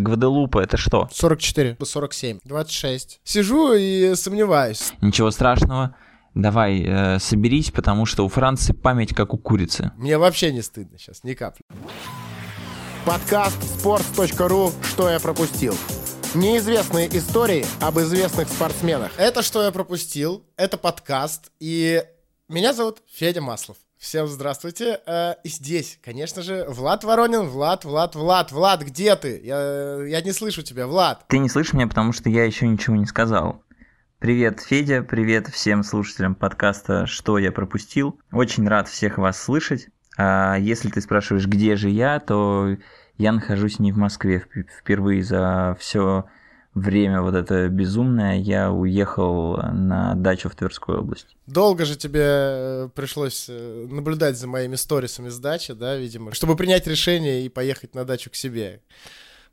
Гваделупа это что? 44, 47, 26. Сижу и сомневаюсь. Ничего страшного. Давай, э, соберись, потому что у Франции память как у курицы. Мне вообще не стыдно сейчас, ни капли. Подкаст sports.ru «Что я пропустил». Неизвестные истории об известных спортсменах. Это «Что я пропустил», это подкаст, и меня зовут Федя Маслов. Всем здравствуйте. Э, И здесь, конечно же, Влад Воронин. Влад, Влад, Влад, Влад, где ты? Я, я не слышу тебя, Влад. Ты не слышишь меня, потому что я еще ничего не сказал. Привет, Федя, привет всем слушателям подкаста «Что я пропустил». Очень рад всех вас слышать. А если ты спрашиваешь, где же я, то я нахожусь не в Москве вп- впервые за все время вот это безумное. Я уехал на дачу в Тверской области. Долго же тебе э, пришлось э, наблюдать за моими сторисами с дачи, да, видимо, чтобы принять решение и поехать на дачу к себе.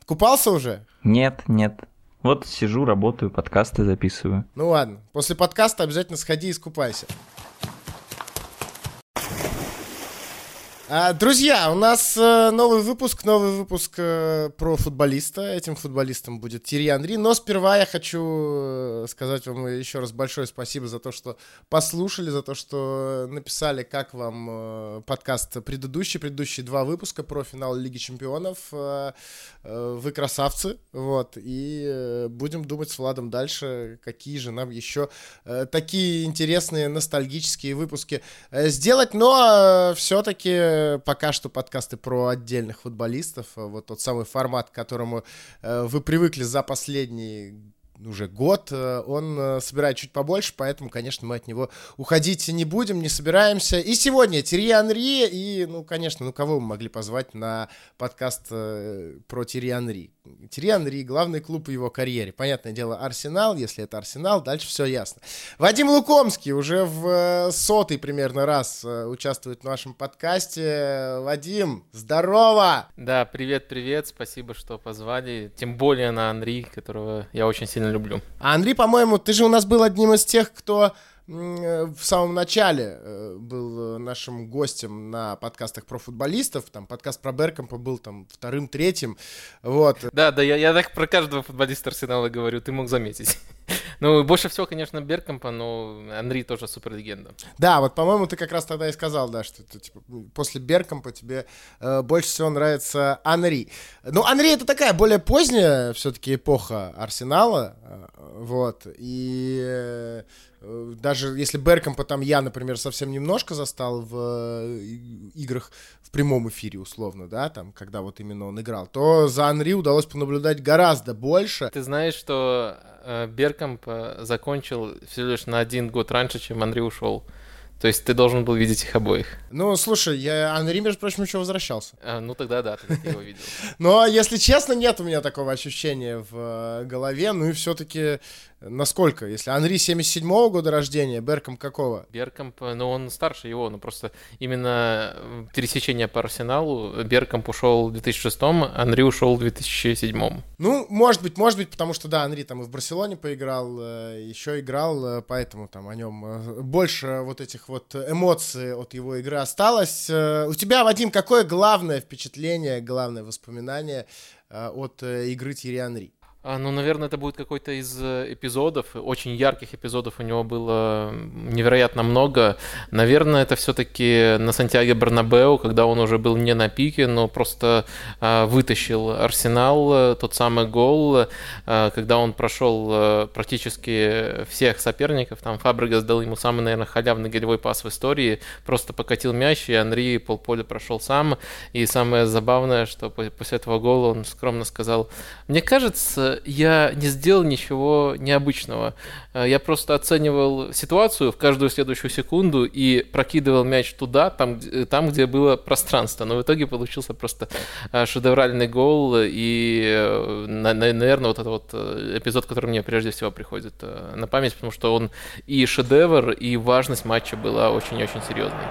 Купался уже? Нет, нет. Вот сижу, работаю, подкасты записываю. Ну ладно, после подкаста обязательно сходи и искупайся. А, Друзья, у нас э, новый выпуск, новый выпуск э, про футболиста. Этим футболистом будет Тири Анри. Но сперва я хочу э, сказать вам еще раз большое спасибо за то, что послушали, за то, что написали, как вам подкаст предыдущий, предыдущие два выпуска про финал Лиги Чемпионов. Вы красавцы, вот. И будем думать с Владом дальше, какие же нам еще такие интересные ностальгические выпуски сделать, но все-таки пока что подкасты про отдельных футболистов, э, вот тот самый формат, к которому э, вы привыкли за последний уже год, э, он э, собирает чуть побольше, поэтому, конечно, мы от него уходить не будем, не собираемся. И сегодня Терри Анри, и, ну, конечно, ну, кого мы могли позвать на подкаст э, про Терри Анри? Терри Анри, главный клуб в его карьере. Понятное дело, Арсенал, если это Арсенал, дальше все ясно. Вадим Лукомский уже в э, сотый примерно раз э, участвует в нашем подкасте. Вадим, здорово! Да, привет-привет, спасибо, что позвали. Тем более на Анри, которого я очень сильно люблю. А Андрей, по-моему, ты же у нас был одним из тех, кто в самом начале э, был э, нашим гостем на подкастах про футболистов. Там подкаст про Беркомпа был там вторым, третьим. Вот. Да, да, я, я так про каждого футболиста Арсенала говорю, ты мог заметить. Ну, больше всего, конечно, Беркомпа, но Анри тоже суперлегенда. Да, вот, по-моему, ты как раз тогда и сказал, да, что ты, типа, после Беркомпа тебе э, больше всего нравится Анри. Ну, Анри это такая более поздняя все-таки эпоха Арсенала, э, вот, и э, э, даже если Беркомпа там я, например, совсем немножко застал в э, играх в прямом эфире, условно, да, там, когда вот именно он играл, то за Анри удалось понаблюдать гораздо больше. Ты знаешь, что э, Беркомп э, закончил всего лишь на один год раньше, чем Анри ушел. То есть ты должен был видеть их обоих. Ну, слушай, я, Анри, между прочим, еще возвращался. А, ну тогда да, тогда ты его видел. Но, если честно, нет у меня такого ощущения в э, голове. Ну и все-таки насколько? Если Анри 77-го года рождения, Берком какого? Беркомп, ну он старше его, но просто именно пересечение по Арсеналу Беркомп ушел в 2006, Анри ушел в 2007. Ну, может быть, может быть, потому что, да, Анри там и в Барселоне поиграл, э, еще играл, э, поэтому там о нем э, больше вот этих вот эмоций от его игры осталось. У тебя, Вадим, какое главное впечатление, главное воспоминание от игры Тири Анри? А, Ну, наверное, это будет какой-то из э, эпизодов. Очень ярких эпизодов у него было невероятно много. Наверное, это все-таки на Сантьяго Бернабеу, когда он уже был не на пике, но просто а, вытащил Арсенал, э, тот самый гол, э, когда он прошел э, практически всех соперников. Там Фабригас дал ему самый, наверное, халявный голевой пас в истории. Просто покатил мяч, и Анри полполя прошел сам. И самое забавное, что по- после этого гола он скромно сказал, мне кажется, я не сделал ничего необычного. Э, Я просто оценивал ситуацию в каждую следующую секунду и прокидывал мяч туда, там, г- там где было пространство. Но в итоге получился просто э, шедевральный гол. И, э, на- на- наверное, вот это вот э, эпизод, который мне прежде всего приходит э, на память, потому что он и шедевр, и важность матча была очень-очень серьезной.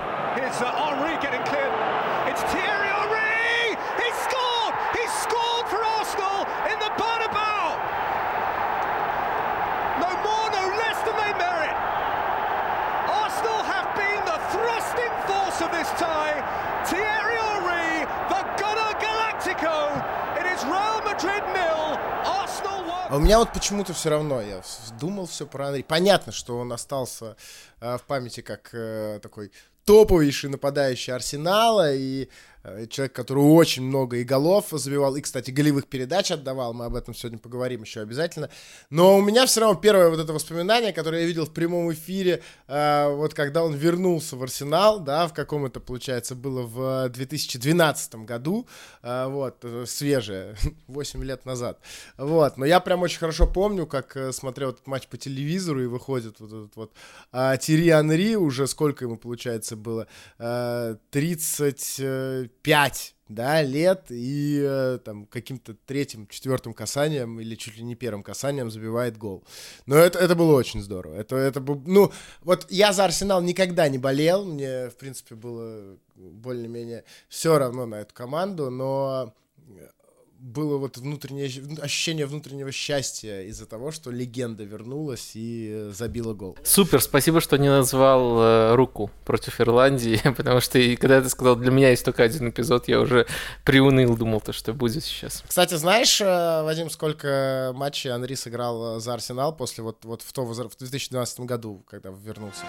А у меня вот почему-то все равно, я думал все про Анри. Понятно, что он остался э, в памяти как э, такой топовейший нападающий Арсенала и человек, который очень много и голов забивал, и, кстати, голевых передач отдавал, мы об этом сегодня поговорим еще обязательно. Но у меня все равно первое вот это воспоминание, которое я видел в прямом эфире, э, вот когда он вернулся в Арсенал, да, в каком это, получается, было в 2012 году, э, вот, э, свежее, 8 лет назад, вот, но я прям очень хорошо помню, как э, смотрел этот матч по телевизору, и выходит вот этот вот э, Тири Анри, уже сколько ему, получается, было, э, 30 5 да, лет и э, там каким-то третьим, четвертым касанием или чуть ли не первым касанием забивает гол. Но это, это было очень здорово. Это, это, ну, вот я за Арсенал никогда не болел, мне, в принципе, было более-менее все равно на эту команду, но было вот внутреннее ощущение внутреннего счастья из-за того, что легенда вернулась и забила гол. Супер, спасибо, что не назвал э, руку против Ирландии, потому что и, когда ты сказал, для меня есть только один эпизод, я уже приуныл, думал, то, что будет сейчас. Кстати, знаешь, э, Вадим, сколько матчей Анри сыграл э, за Арсенал после вот, вот в, то, в 2012 году, когда вернулся?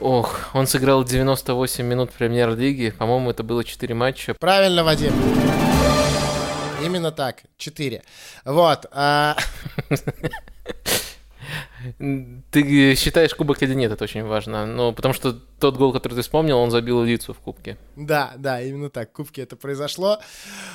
Ох, он сыграл 98 минут премьер-лиги. По-моему, это было 4 матча. Правильно, Вадим. Именно так, 4. Вот. А... Ты считаешь кубок или нет, это очень важно. Ну, потому что тот гол, который ты вспомнил, он забил лицу в кубке. Да, да, именно так. В кубке это произошло.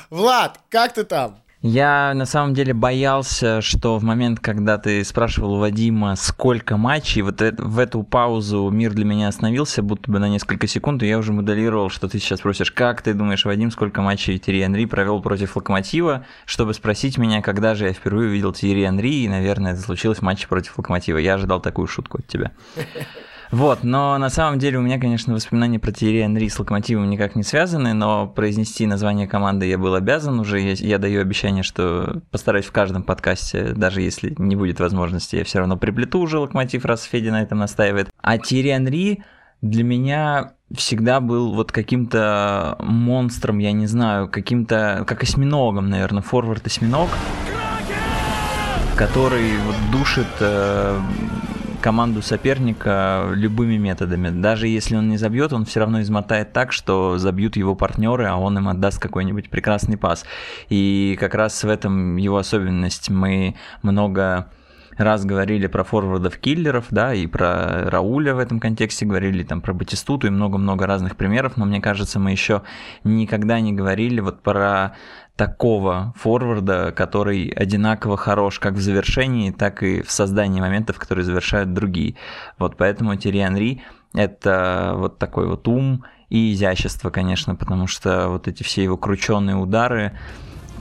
Влад, как ты там? Я на самом деле боялся, что в момент, когда ты спрашивал Вадима, сколько матчей, вот в эту паузу мир для меня остановился, будто бы на несколько секунд, и я уже моделировал, что ты сейчас спросишь, как ты думаешь, Вадим, сколько матчей Терри Анри провел против Локомотива, чтобы спросить меня, когда же я впервые увидел Терри Анри, и, наверное, это случилось в матче против Локомотива. Я ожидал такую шутку от тебя. Вот, но на самом деле у меня, конечно, воспоминания про Тири Энри с Локомотивом никак не связаны, но произнести название команды я был обязан уже. Я, я даю обещание, что постараюсь в каждом подкасте, даже если не будет возможности, я все равно приплету уже Локомотив, раз Федя на этом настаивает. А Тири Энри для меня всегда был вот каким-то монстром, я не знаю, каким-то, как осьминогом, наверное, форвард-осьминог, который вот душит э, команду соперника любыми методами. Даже если он не забьет, он все равно измотает так, что забьют его партнеры, а он им отдаст какой-нибудь прекрасный пас. И как раз в этом его особенность. Мы много раз говорили про форвардов-киллеров, да, и про Рауля в этом контексте говорили, там, про Батистуту и много-много разных примеров, но мне кажется, мы еще никогда не говорили вот про такого форварда, который одинаково хорош как в завершении, так и в создании моментов, которые завершают другие. Вот поэтому Терри Анри – это вот такой вот ум и изящество, конечно, потому что вот эти все его крученные удары,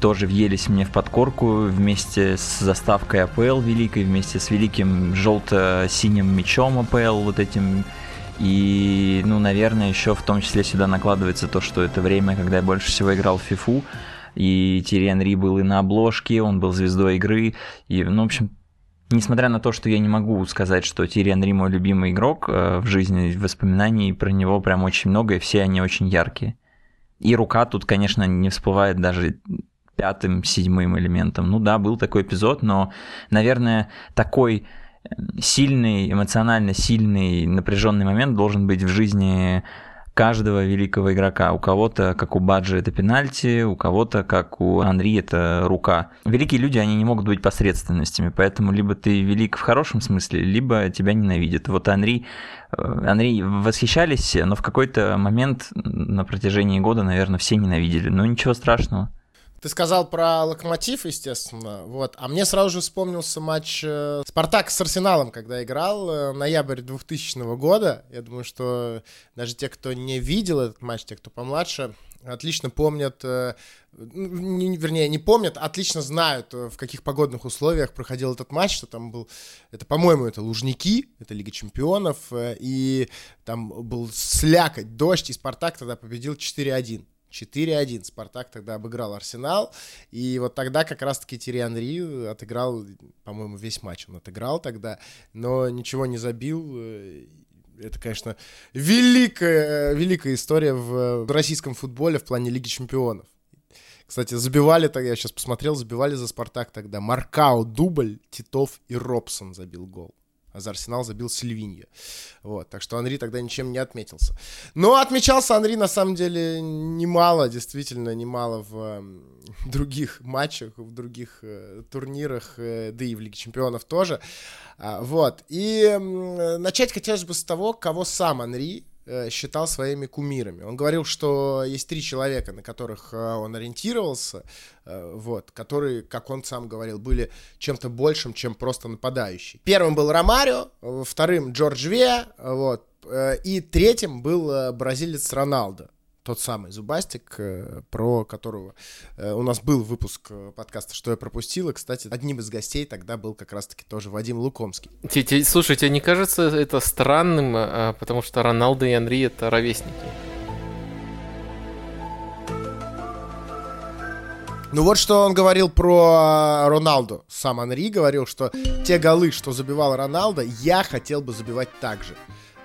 тоже въелись мне в подкорку вместе с заставкой АПЛ великой, вместе с великим желто-синим мечом АПЛ, вот этим и, ну, наверное, еще в том числе сюда накладывается то, что это время, когда я больше всего играл в FIFA, и Тири Энри был и на обложке, он был звездой игры, и, ну, в общем, Несмотря на то, что я не могу сказать, что Тири Энри мой любимый игрок э, в жизни, воспоминаний про него прям очень много, и все они очень яркие. И рука тут, конечно, не всплывает даже пятым, седьмым элементом. Ну да, был такой эпизод, но, наверное, такой э, сильный, эмоционально сильный, напряженный момент должен быть в жизни каждого великого игрока. У кого-то, как у Баджи, это пенальти, у кого-то, как у Анри, это рука. Великие люди, они не могут быть посредственностями, поэтому либо ты велик в хорошем смысле, либо тебя ненавидят. Вот Анри, э, Анри восхищались, но в какой-то момент на протяжении года, наверное, все ненавидели. Но ничего страшного. Ты сказал про Локомотив, естественно, вот. А мне сразу же вспомнился матч э, Спартак с Арсеналом, когда играл, э, ноябрь 2000 года. Я думаю, что даже те, кто не видел этот матч, те, кто помладше, отлично помнят, э, не, вернее, не помнят, отлично знают, э, в каких погодных условиях проходил этот матч, что там был, это, по-моему, это Лужники, это Лига Чемпионов, и там был слякоть, дождь, и Спартак тогда победил 4-1. 4-1. Спартак тогда обыграл Арсенал. И вот тогда как раз-таки Терри Анри отыграл, по-моему, весь матч он отыграл тогда, но ничего не забил. Это, конечно, великая, великая история в российском футболе в плане Лиги Чемпионов. Кстати, забивали тогда, я сейчас посмотрел, забивали за Спартак тогда. Маркау, Дубль, Титов и Робсон забил гол. За Арсенал забил Сильвинья. Вот, так что Анри тогда ничем не отметился. Но отмечался Анри на самом деле немало, действительно немало в других матчах, в других э, турнирах, э, да и в Лиге Чемпионов тоже. А, вот, и начать хотелось бы с того, кого сам Анри считал своими кумирами. Он говорил, что есть три человека, на которых э, он ориентировался, э, вот, которые, как он сам говорил, были чем-то большим, чем просто нападающий. Первым был Ромарио, вторым Джордж Веа, вот, и третьим был бразилец Роналдо тот самый Зубастик, э, про которого э, у нас был выпуск э, подкаста «Что я пропустил». И, кстати, одним из гостей тогда был как раз-таки тоже Вадим Лукомский. Слушай, тебе не кажется это странным, потому что Роналдо и Анри — это ровесники? Ну вот что он говорил про Роналду. Сам Анри говорил, что те голы, что забивал Роналдо, я хотел бы забивать так же.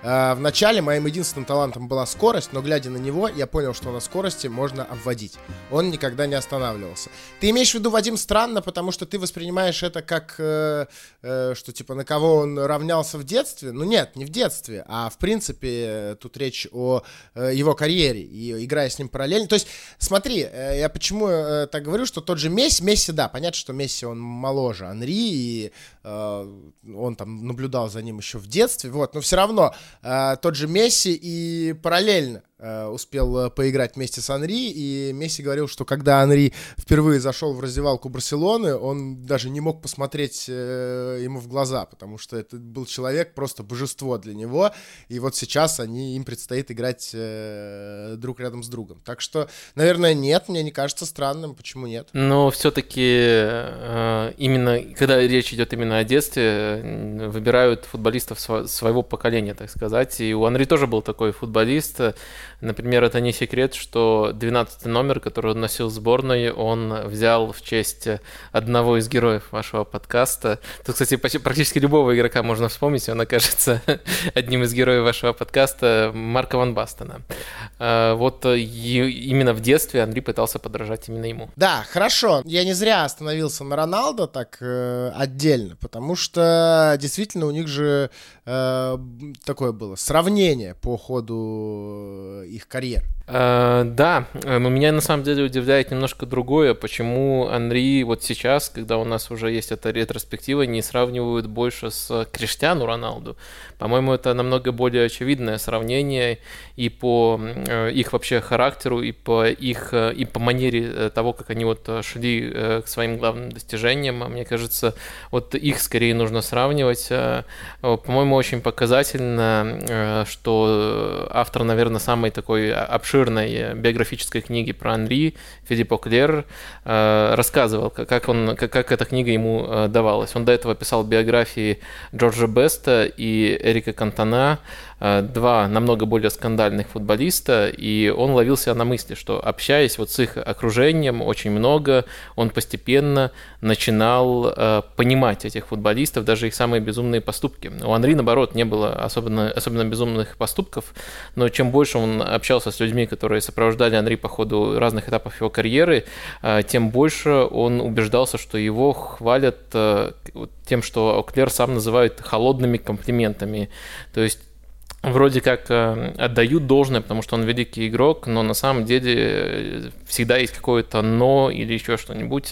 Э, в начале моим единственным талантом была скорость, но глядя на него, я понял, что на скорости можно обводить. Он никогда не останавливался. Ты имеешь в виду, Вадим, странно, потому что ты воспринимаешь это как, э, э, что типа на кого он равнялся в детстве? Ну нет, не в детстве, а в принципе тут речь о э, его карьере и играя с ним параллельно. То есть, смотри, э, я почему э, так говорю, что тот же Месси, Месси, да, понятно, что Месси он моложе Анри, и э, он там наблюдал за ним еще в детстве, вот, но все равно э, тот же Месси и параллельно успел э, поиграть вместе с Анри, и Месси говорил, что когда Анри впервые зашел в раздевалку Барселоны, он даже не мог посмотреть э, ему в глаза, потому что это был человек, просто божество для него, и вот сейчас они, им предстоит играть друг рядом с другом. Так что, наверное, нет, мне не кажется странным, почему нет? Но все-таки именно, когда речь идет именно о детстве, выбирают футболистов своего поколения, так сказать, и у Анри тоже был такой футболист, Например, это не секрет, что 12 номер, который он носил в сборной, он взял в честь одного из героев вашего подкаста. Тут, кстати, практически любого игрока можно вспомнить, он окажется одним из героев вашего подкаста, Марка Ван Бастена. А, вот именно в детстве Андрей пытался подражать именно ему. Да, хорошо. Я не зря остановился на Роналдо так э, отдельно, потому что действительно у них же э, такое было сравнение по ходу их карьер. Uh, да, но меня на самом деле удивляет немножко другое, почему Анри вот сейчас, когда у нас уже есть эта ретроспектива, не сравнивают больше с Криштиану Роналду. По-моему, это намного более очевидное сравнение и по uh, их вообще характеру, и по их, и по манере того, как они вот шли к своим главным достижениям. Мне кажется, вот их скорее нужно сравнивать. По-моему, очень показательно, что автор, наверное, самый такой обширный обширной биографической книги про Анри Филипп Оклер э, рассказывал, как, он, как, как эта книга ему э, давалась. Он до этого писал биографии Джорджа Беста и Эрика Кантона, Э, два намного более скандальных футболиста, и он ловил себя на мысли, что общаясь вот с их окружением очень много, он постепенно начинал э, понимать этих футболистов, даже их самые безумные поступки. У Анри, наоборот, не было особенно, особенно безумных поступков, но чем больше он общался с людьми, которые сопровождали Анри по ходу разных этапов его карьеры, э, тем больше он убеждался, что его хвалят э, тем, что Оклер сам называет холодными комплиментами. То есть вроде как э, отдают должное, потому что он великий игрок, но на самом деле э, всегда есть какое-то но или еще что-нибудь.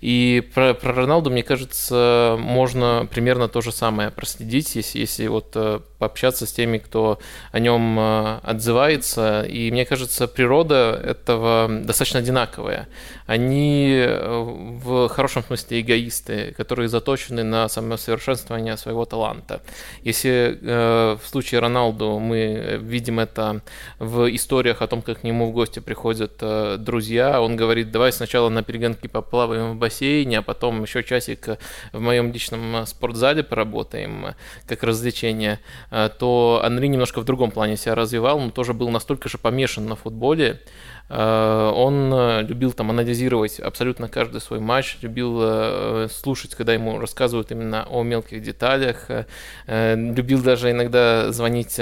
И про, про Роналду, мне кажется, можно примерно то же самое проследить, если, если вот э, пообщаться с теми, кто о нем отзывается. И мне кажется, природа этого достаточно одинаковая. Они в хорошем смысле эгоисты, которые заточены на самосовершенствование своего таланта. Если в случае Роналду мы видим это в историях о том, как к нему в гости приходят э, друзья. Он говорит, давай сначала на перегонки поплаваем в бассейне, а потом еще часик в моем личном спортзале поработаем как развлечение. Э, то Анри немножко в другом плане себя развивал, но тоже был настолько же помешан на футболе, Э, он э, любил там анализировать абсолютно каждый свой матч, любил слушать, когда ему рассказывают именно о мелких деталях, любил даже иногда звонить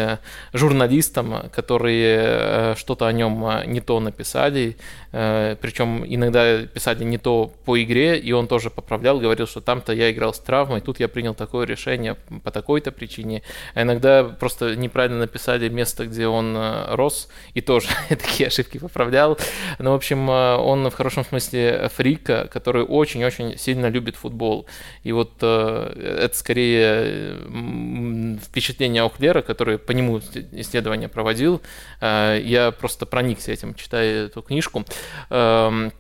журналистам, которые что-то о нем не то написали, причем иногда писали не то по игре, и он тоже поправлял, говорил, что там-то я играл с травмой, тут я принял такое решение по такой-то причине. А иногда просто неправильно написали место, где он рос, и тоже такие ошибки поправлял. Ну, в общем, э, он в хорошем смысле фрика, который очень-очень сильно любит футбол. И вот э, это скорее впечатление Охлера, который по нему исследование проводил. Э, я просто проникся этим, читая эту книжку. Эм,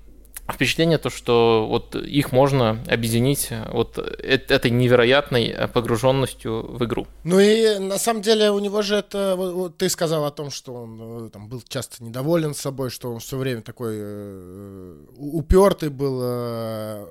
впечатление то, что вот их можно объединить вот этой невероятной погруженностью в игру. Ну и на самом деле у него же это, вот, ты сказал о том, что он э, там был часто недоволен собой, что он все время такой э, упертый был. Э,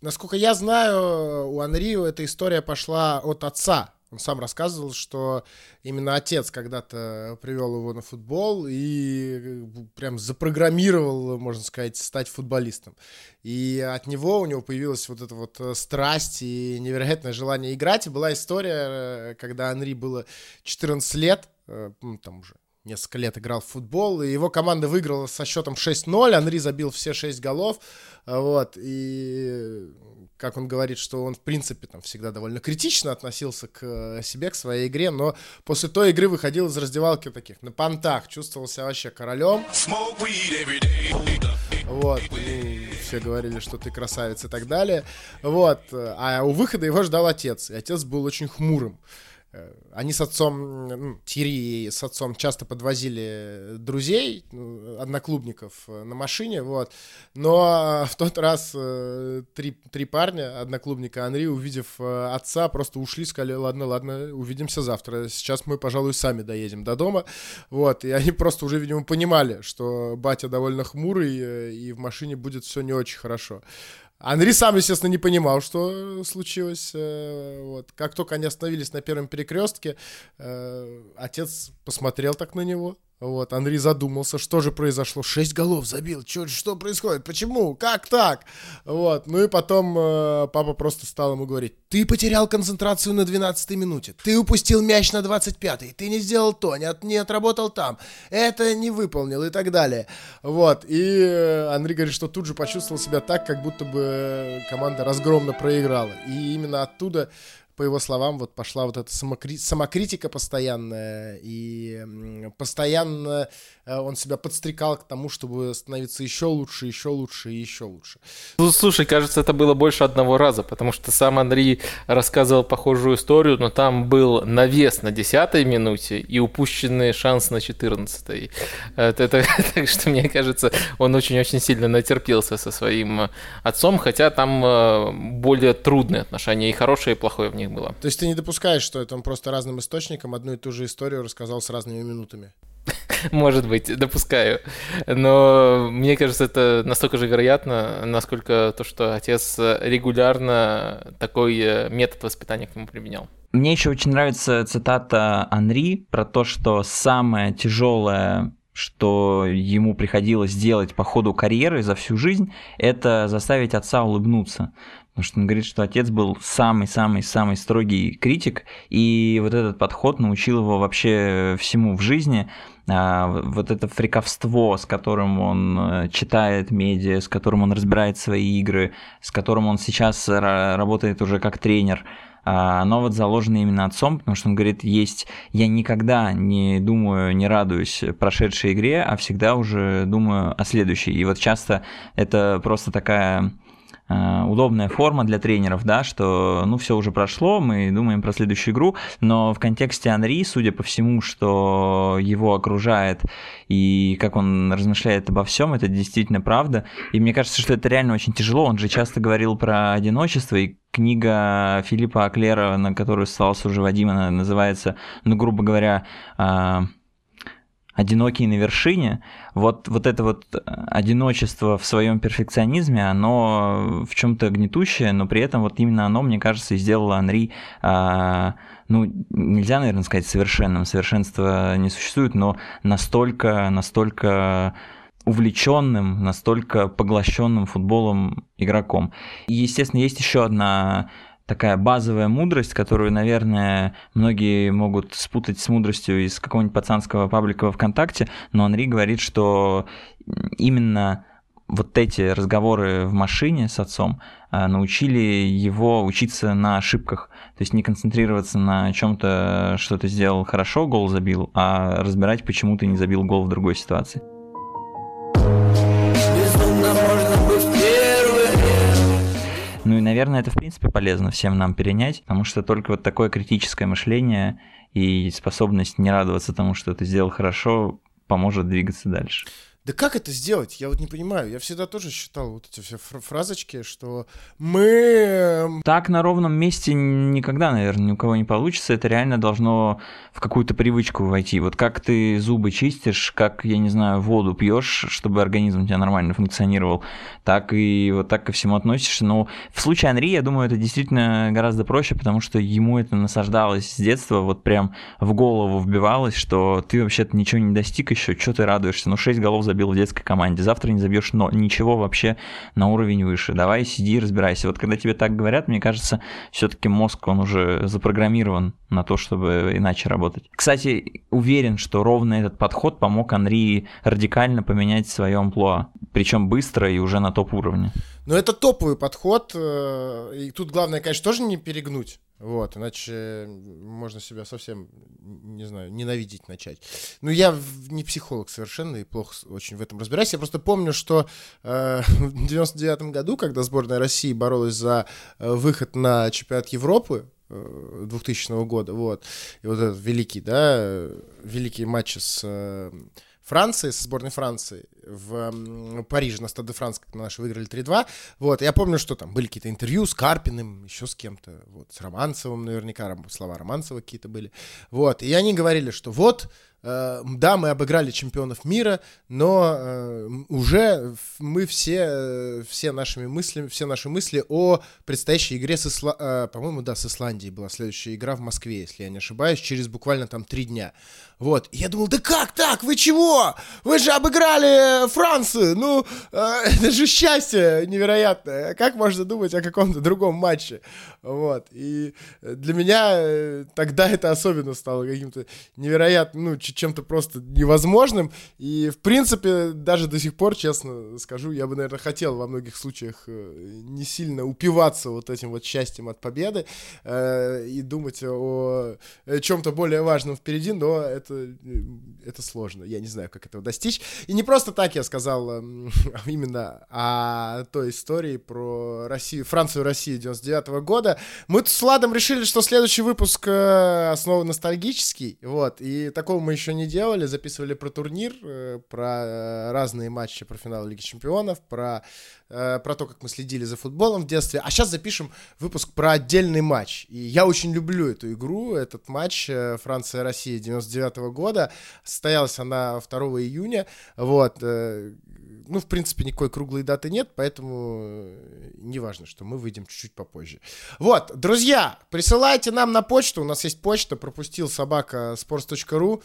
насколько я знаю, у Анрио эта история пошла от отца, он сам рассказывал, что именно отец когда-то привел его на футбол и э, прям запрограммировал, можно сказать, стать футболистом. И от него у него появилась вот эта вот э, страсть и невероятное желание играть. И была история, э, когда Анри было 14 лет, там уже несколько лет играл в футбол, и его команда выиграла со счетом 6-0, Анри забил все 6 голов, вот, и как он говорит, что он, в принципе, там всегда довольно критично относился к э, себе, к своей игре, но после той игры выходил из раздевалки таких на понтах, чувствовал себя вообще королем. Вот, и все говорили, что ты красавец и так далее. Вот, а у выхода его ждал отец, и отец был очень хмурым. Э, они с отцом, ну, Тири с отцом часто подвозили друзей, ну, одноклубников э, на машине, вот. Но в тот раз э, три, три парня, одноклубника Анри, увидев отца, просто ушли, сказали, ладно, ладно, увидимся завтра. Сейчас мы, пожалуй, сами доедем до дома. Вот, и они просто уже, видимо, понимали, что батя довольно хмурый, и в машине будет все не очень хорошо. Анри сам, естественно, не понимал, что случилось. Э, вот. Как только они остановились на первом перекрестке, э, отец посмотрел так на него, вот, Андрей задумался, что же произошло. Шесть голов забил. Чё, что происходит? Почему? Как так? Вот, ну и потом э, папа просто стал ему говорить, ты потерял концентрацию на 12 минуте, ты упустил мяч на 25-й, ты не сделал то, не, от, не отработал там, это не выполнил и так далее. Вот, и э, Андрей говорит, что тут же почувствовал себя так, как будто бы команда разгромно проиграла. И именно оттуда по его словам, вот пошла вот эта самокри... самокритика постоянная, и постоянно э, он себя подстрекал к тому, чтобы становиться еще лучше, еще лучше и еще лучше. Ну, слушай, кажется, это было больше одного раза, потому что сам Андрей рассказывал похожую историю, но там был навес на 10 минуте и упущенный шанс на 14 это, это, Так что, мне кажется, он очень-очень сильно натерпелся со своим отцом, хотя там э, более трудные отношения, и хорошее, и плохое в них было. То есть ты не допускаешь, что это он просто разным источникам одну и ту же историю рассказал с разными минутами? Может быть, допускаю. Но мне кажется, это настолько же вероятно, насколько то, что отец регулярно такой э, метод воспитания к нему применял. Мне еще очень нравится цитата Анри про то, что самое тяжелое что ему приходилось делать по ходу карьеры за всю жизнь, это заставить отца улыбнуться. Потому что он говорит, что отец был самый-самый-самый строгий критик, и вот этот подход научил его вообще всему в жизни. А, вот это фриковство, с которым он э, читает медиа, с которым он разбирает свои игры, с которым он сейчас работает уже как тренер, а, оно вот заложено именно отцом, потому что он говорит, есть, я никогда не думаю, не радуюсь прошедшей игре, а всегда уже думаю о следующей. И вот часто это просто такая удобная форма для тренеров, да, что ну все уже прошло, мы думаем про следующую игру, но в контексте Анри, судя по всему, что его окружает и как он размышляет обо всем, это действительно правда. И мне кажется, что это реально очень тяжело. Он же часто говорил про одиночество, и книга Филиппа Аклера, на которую ссылался уже Вадим, она называется, ну, грубо говоря, одинокий на вершине, вот, вот это вот э, одиночество в своем перфекционизме, оно в чем-то гнетущее, но при этом вот именно оно, мне кажется, и сделало Анри, а, ну, нельзя, наверное, сказать совершенным, совершенства не существует, но настолько, настолько увлеченным, настолько поглощенным футболом игроком. И, естественно, есть еще одна такая базовая мудрость, которую, наверное, многие могут спутать с мудростью из какого-нибудь пацанского паблика во ВКонтакте, но Анри говорит, что именно вот эти разговоры в машине с отцом а, научили его учиться на ошибках. То есть не концентрироваться на чем-то, что ты сделал хорошо, гол забил, а разбирать, почему ты не забил гол в другой ситуации. Наверное, это, в принципе, полезно всем нам перенять, потому что только вот такое критическое мышление и способность не радоваться тому, что ты сделал хорошо, поможет двигаться дальше. Да как это сделать? Я вот не понимаю. Я всегда тоже считал вот эти все фразочки, что мы... Эм, так на ровном месте никогда, наверное, ни у кого не получится. Это реально должно в какую-то привычку войти. Вот как ты зубы чистишь, как, я не знаю, воду пьешь, чтобы организм у тебя нормально функционировал, так и вот так ко всему относишься. Но в случае Анри, я думаю, это действительно гораздо проще, потому что ему это насаждалось с детства, вот прям в голову вбивалось, что ты вообще-то ничего не достиг еще, что ты радуешься? Ну, 6 голов забил в детской команде, завтра не забьешь но ничего вообще на уровень выше. Давай сиди разбирайся. Вот когда тебе так говорят, мне кажется, все-таки мозг, он уже запрограммирован на то, чтобы иначе работать. Кстати, уверен, что ровно этот подход помог Анри радикально поменять свое амплуа. Причем быстро и уже на топ-уровне. Но это топовый подход. Э, и тут главное, конечно, тоже не перегнуть. Вот, иначе можно себя совсем, не знаю, ненавидеть начать. Ну, я не психолог совершенно и плохо очень в этом разбираюсь. Я просто помню, что э, в 99 году, когда сборная России боролась за э, выход на чемпионат Европы, 2000 э, года, вот, и вот этот великий, да, великий матч с Франции, со сборной Франции в Париже на Стade де Франс, как наши выиграли 3-2. Вот, я помню, что там были какие-то интервью с Карпиным, еще с кем-то, вот, с Романцевым наверняка, слова Романцева какие-то были. Вот, и они говорили, что вот, да, мы обыграли чемпионов мира, но э, уже мы все, э, все нашими мыслями, все наши мысли о предстоящей игре с Исла... по-моему, да, с Исландией была следующая игра в Москве, если я не ошибаюсь, через буквально там три дня. Вот, я думал, да как так, вы чего? Вы же обыграли Францию, ну, это же счастье невероятное, как можно думать о каком-то другом матче? Вот, и для меня тогда это особенно стало каким-то невероятным, ну, чем-то просто невозможным. И, в принципе, даже до сих пор, честно скажу, я бы, наверное, хотел во многих случаях э, не сильно упиваться вот этим вот счастьем от победы э, и думать о чем-то более важном впереди, но это, э, это сложно. Я не знаю, как этого достичь. И не просто так я сказал э, именно о той истории про Россию, Францию-Россию 99 -го года. Мы с Владом решили, что следующий выпуск э, основа ностальгический, вот, и такого мы еще не делали, записывали про турнир, э, про э, разные матчи, про финал Лиги Чемпионов, про, э, про то, как мы следили за футболом в детстве. А сейчас запишем выпуск про отдельный матч. И я очень люблю эту игру, этот матч Франция-Россия 99 -го года. Состоялась она 2 июня. Вот. Ну, в принципе, никакой круглой даты нет, поэтому не важно, что мы выйдем чуть-чуть попозже. Вот, друзья, присылайте нам на почту. У нас есть почта, пропустил собака sports.ru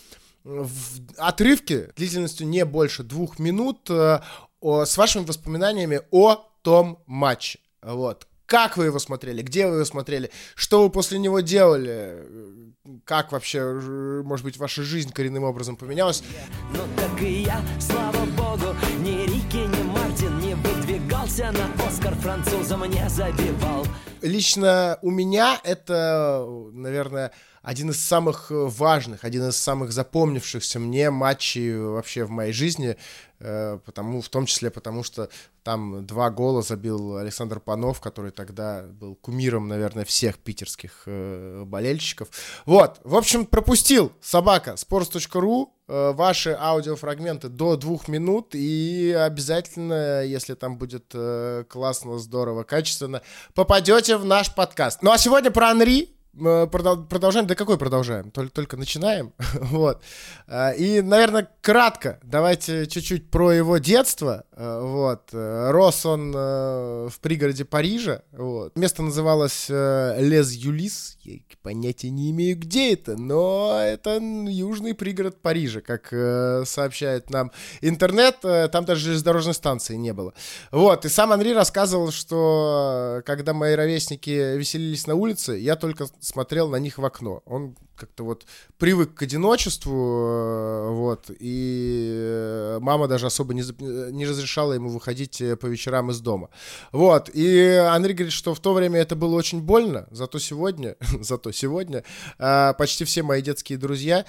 в отрывке длительностью не больше двух минут э, о, с вашими воспоминаниями о том матче. Вот. Как вы его смотрели? Где вы его смотрели? Что вы после него делали? Как вообще, может быть, ваша жизнь коренным образом поменялась? Ну так и я, слава богу, ни Рики, ни Мартин не выдвигался на Оскар французам не забивал. Лично у меня это, наверное, один из самых э, важных, один из самых запомнившихся мне матчей вообще в моей жизни, э, потому, в том числе потому, что там два гола забил Александр Панов, который тогда был кумиром, наверное, всех питерских э, болельщиков. Вот, в общем, пропустил собака sports.ru ваши аудиофрагменты до двух минут и обязательно, если там будет классно, здорово, качественно, попадете в наш подкаст. Ну а сегодня про Анри, продолжаем. Да какой продолжаем? Только, только начинаем. вот. А, и, наверное, кратко давайте чуть-чуть про его детство. А, вот. Рос он в пригороде Парижа. Вот. Место называлось Лез Юлис. Я понятия не имею, где это, но это южный пригород Парижа, как сообщает нам интернет. Там даже железнодорожной станции не было. Вот. И сам Анри рассказывал, что когда мои ровесники веселились на улице, я только смотрел на них в окно. Он как-то вот привык к одиночеству, э, вот, и э, мама даже особо не, не разрешала ему выходить э, по вечерам из дома. Вот, и Андрей говорит, что в то время это было очень больно, зато сегодня, зато сегодня почти все мои детские друзья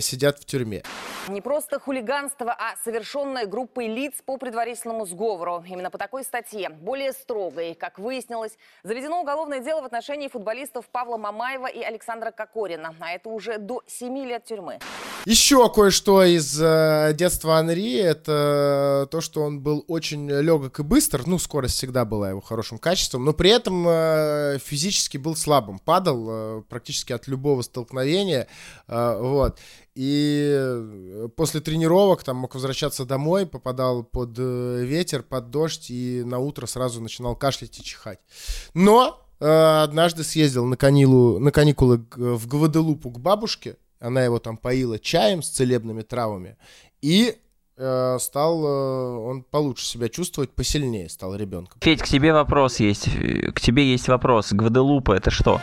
сидят в тюрьме. Не просто хулиганство, а совершенное группой лиц по предварительному сговору. Именно по такой статье, более строгой, как выяснилось, заведено уголовное дело в отношении футболистов Павла Мамаева и Александра Кокорина а это уже до 7 лет тюрьмы. Еще кое-что из э, детства Анри, это то, что он был очень легок и быстр, ну, скорость всегда была его хорошим качеством, но при этом э, физически был слабым, падал э, практически от любого столкновения, э, вот. И после тренировок там мог возвращаться домой, попадал под э, ветер, под дождь и на утро сразу начинал кашлять и чихать. Но Э, однажды съездил на, канилу, на каникулы в Гваделупу к бабушке. Она его там поила чаем с целебными травами. И э, стал э, он получше себя чувствовать, посильнее стал ребенком. Федь, к тебе вопрос есть. К тебе есть вопрос. Гваделупа это что?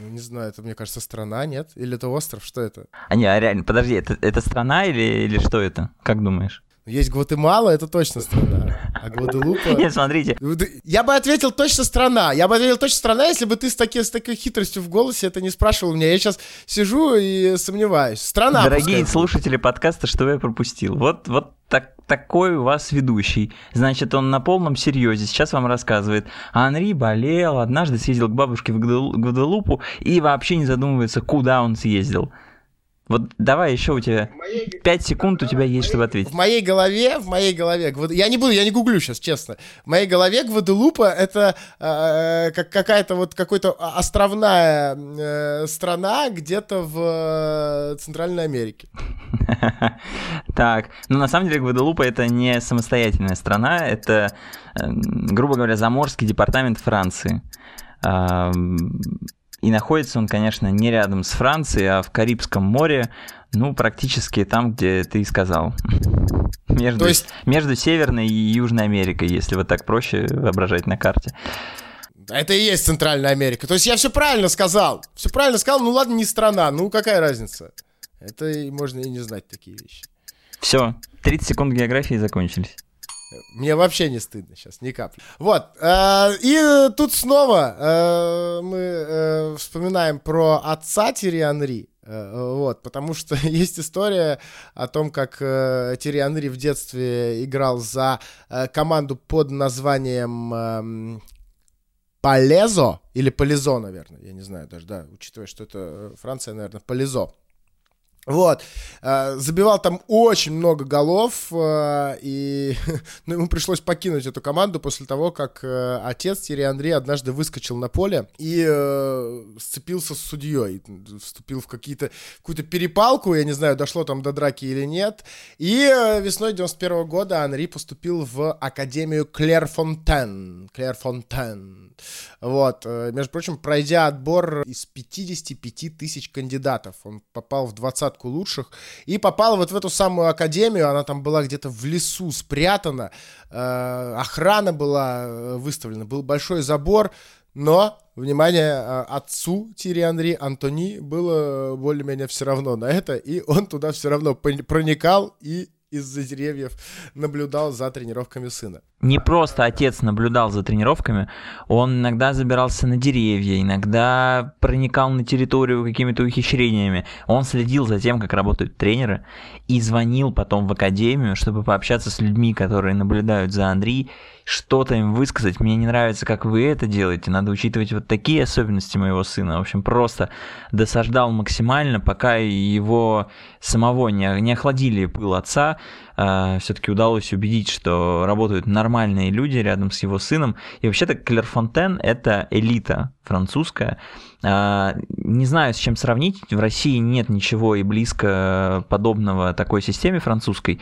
Ну, не знаю, это, мне кажется, страна, нет? Или это остров? Что это? А не, а реально, подожди, это, это страна или, или что это? Как думаешь? Есть Гватемала, это точно страна. А Гваделупа... Нет, смотрите. Я бы ответил точно страна. Я бы ответил точно страна, если бы ты с, таки, с такой хитростью в голосе это не спрашивал меня. Я сейчас сижу и сомневаюсь. Страна. Дорогие слушатели подкаста, что я пропустил? Вот, вот так, такой у вас ведущий. Значит, он на полном серьезе сейчас вам рассказывает. Анри болел, однажды съездил к бабушке в Гваделупу и вообще не задумывается, куда он съездил. Вот давай еще у тебя 5 секунд у тебя есть, чтобы ответить. В моей голове, в моей голове, я не буду, я не гуглю сейчас, честно. В моей голове Гваделупа это э, как какая-то вот какой-то островная э, страна где-то в э, Центральной Америке. Так, ну на самом деле Гваделупа это не самостоятельная страна, это, э, грубо говоря, заморский департамент Франции. И находится он, конечно, не рядом с Францией, а в Карибском море, ну, практически там, где ты и сказал. Между, То есть... между Северной и Южной Америкой, если вот так проще воображать на карте. Это и есть Центральная Америка. То есть я все правильно сказал. Все правильно сказал, ну ладно, не страна, ну какая разница? Это можно и не знать такие вещи. Все, 30 секунд географии закончились. Мне вообще не стыдно сейчас, ни капли. Вот. Э, и тут снова э, мы э, вспоминаем про отца Тири Анри. Вот, потому что есть история о том, как Терри Анри в детстве играл за команду под названием э, Полезо, или Полезо, наверное, я не знаю даже, да, учитывая, что это Франция, наверное, Полезо. Вот, э, забивал там очень много голов, э, и ну, ему пришлось покинуть эту команду после того, как э, отец Терри Андрей однажды выскочил на поле и сцепился с судьей, вступил в какие-то, какую-то перепалку, я не знаю, дошло там до драки или нет, и весной 91 года Анри поступил в Академию Клер Фонтен, Клер Фонтен, вот, между прочим, пройдя отбор из 55 тысяч кандидатов, он попал в 20 двадцатку лучших, и попала вот в эту самую академию, она там была где-то в лесу спрятана, э, охрана была э, выставлена, был большой забор, но, внимание, э, отцу Тири Анри, Антони, было более-менее все равно на это, и он туда все равно проникал и из-за деревьев наблюдал за тренировками сына. Не просто отец наблюдал за тренировками, он иногда забирался на деревья, иногда проникал на территорию какими-то ухищрениями. Он следил за тем, как работают тренеры, и звонил потом в академию, чтобы пообщаться с людьми, которые наблюдают за Андри, что-то им высказать. Мне не нравится, как вы это делаете. Надо учитывать вот такие особенности моего сына. В общем, просто досаждал максимально, пока его самого не, не охладили пыл отца. э, все-таки удалось убедить, что работают нормальные люди рядом с его сыном. И вообще-то Клерфонтен – это элита французская. Э, не знаю, с чем сравнить. В России нет ничего и близко подобного такой системе французской.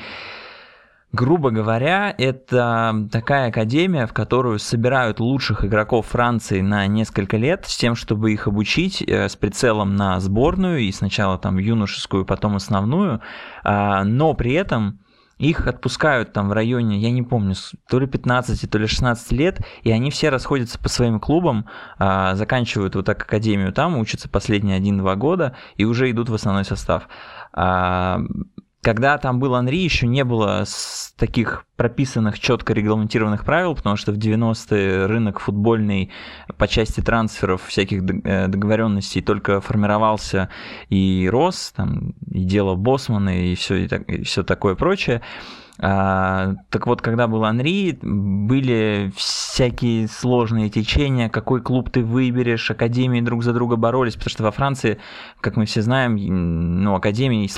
Грубо говоря, это такая академия, в которую собирают лучших игроков Франции на несколько лет с тем, чтобы их обучить э, с прицелом на сборную и сначала там юношескую, потом основную, а, но при этом их отпускают там в районе, я не помню, то ли 15, то ли 16 лет, и они все расходятся по своим клубам, а, заканчивают вот так академию там, учатся последние 1-2 года и уже идут в основной состав. Когда там был Анри, еще не было таких прописанных, четко регламентированных правил, потому что в 90-е рынок футбольный по части трансферов, всяких э, договоренностей только формировался и рос, там, и дело Босмана, и все, и, так, и все такое прочее. А, так вот, когда был Анри, были всякие сложные течения, какой клуб ты выберешь, академии друг за друга боролись, потому что во Франции, как мы все знаем, ну, академий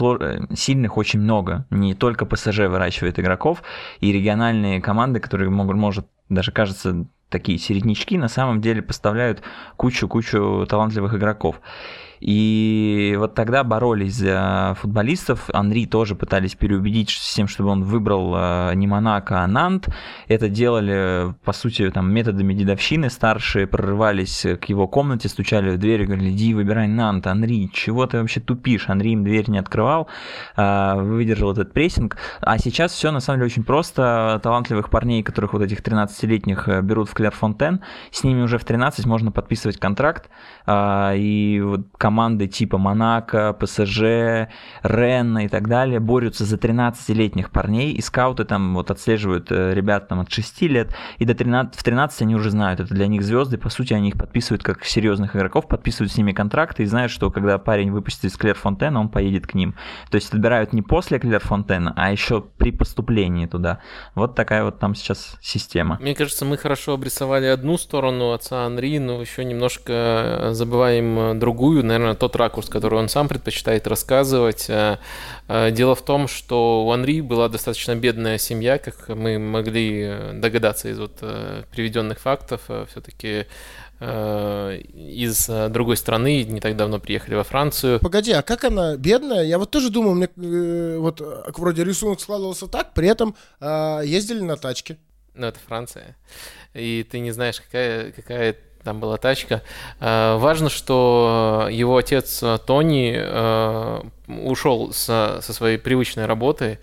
сильных очень много, не только ПСЖ выращивает игроков, и региональные команды, которые могут, может, даже кажется, такие середнячки, на самом деле поставляют кучу-кучу талантливых игроков. И вот тогда боролись за футболистов. Анри тоже пытались переубедить с тем, чтобы он выбрал э, не Монако, а Нант. Это делали, по сути, там, методами дедовщины. Старшие прорывались к его комнате, стучали в дверь и говорили, иди выбирай Нант, Анри, чего ты вообще тупишь? Анри им дверь не открывал, э, выдержал этот прессинг. А сейчас все на самом деле очень просто. Талантливых парней, которых вот этих 13-летних э, берут в Клерфонтен, с ними уже в 13 можно подписывать контракт. И вот команды типа Монако, ПСЖ, Ренна и так далее борются за 13-летних парней, и скауты там вот отслеживают э, ребят там от 6 лет, и до 13, в 13 они уже знают, это для них звезды, по сути они их подписывают как серьезных игроков, подписывают с ними контракты и знают, что когда парень выпустит из Клерфонтена, он поедет к ним. То есть отбирают не после Клерфонтена, а еще при поступлении туда. Вот такая вот там сейчас система. Мне кажется, мы хорошо обрисовали одну сторону отца Анри, но еще немножко забываем другую, наверное, наверное, тот ракурс, который он сам предпочитает рассказывать. Э, э, дело в том, что у Анри была достаточно бедная семья, как мы могли догадаться из вот э, приведенных фактов. Все-таки из другой страны, не так давно приехали во Францию. Погоди, а как она бедная? Я вот тоже думал, мне вот вроде рисунок складывался так, при этом ездили на тачке. Ну, это Франция. И ты не знаешь, какая, какая там была тачка. Э, важно, что его отец э, Тони э, ушел со, со своей привычной работы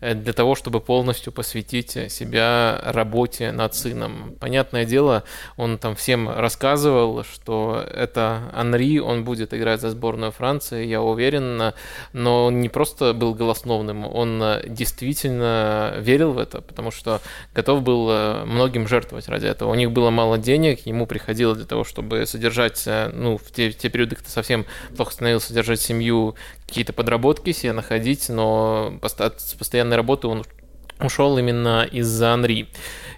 э, для того, чтобы полностью посвятить себя работе над сыном. Понятное дело, он там всем рассказывал, что это Анри, он будет играть за сборную Франции, я уверен, но он не просто был голосновным, он действительно верил в это, потому что готов был э, многим жертвовать ради этого. У них было мало денег, ему приходилось для того, чтобы содержать, э, ну, в те, в те периоды, когда совсем плохо становилось содержать семью, какие-то подработки себе находить, но с постоянной работы он ушел именно из-за Анри.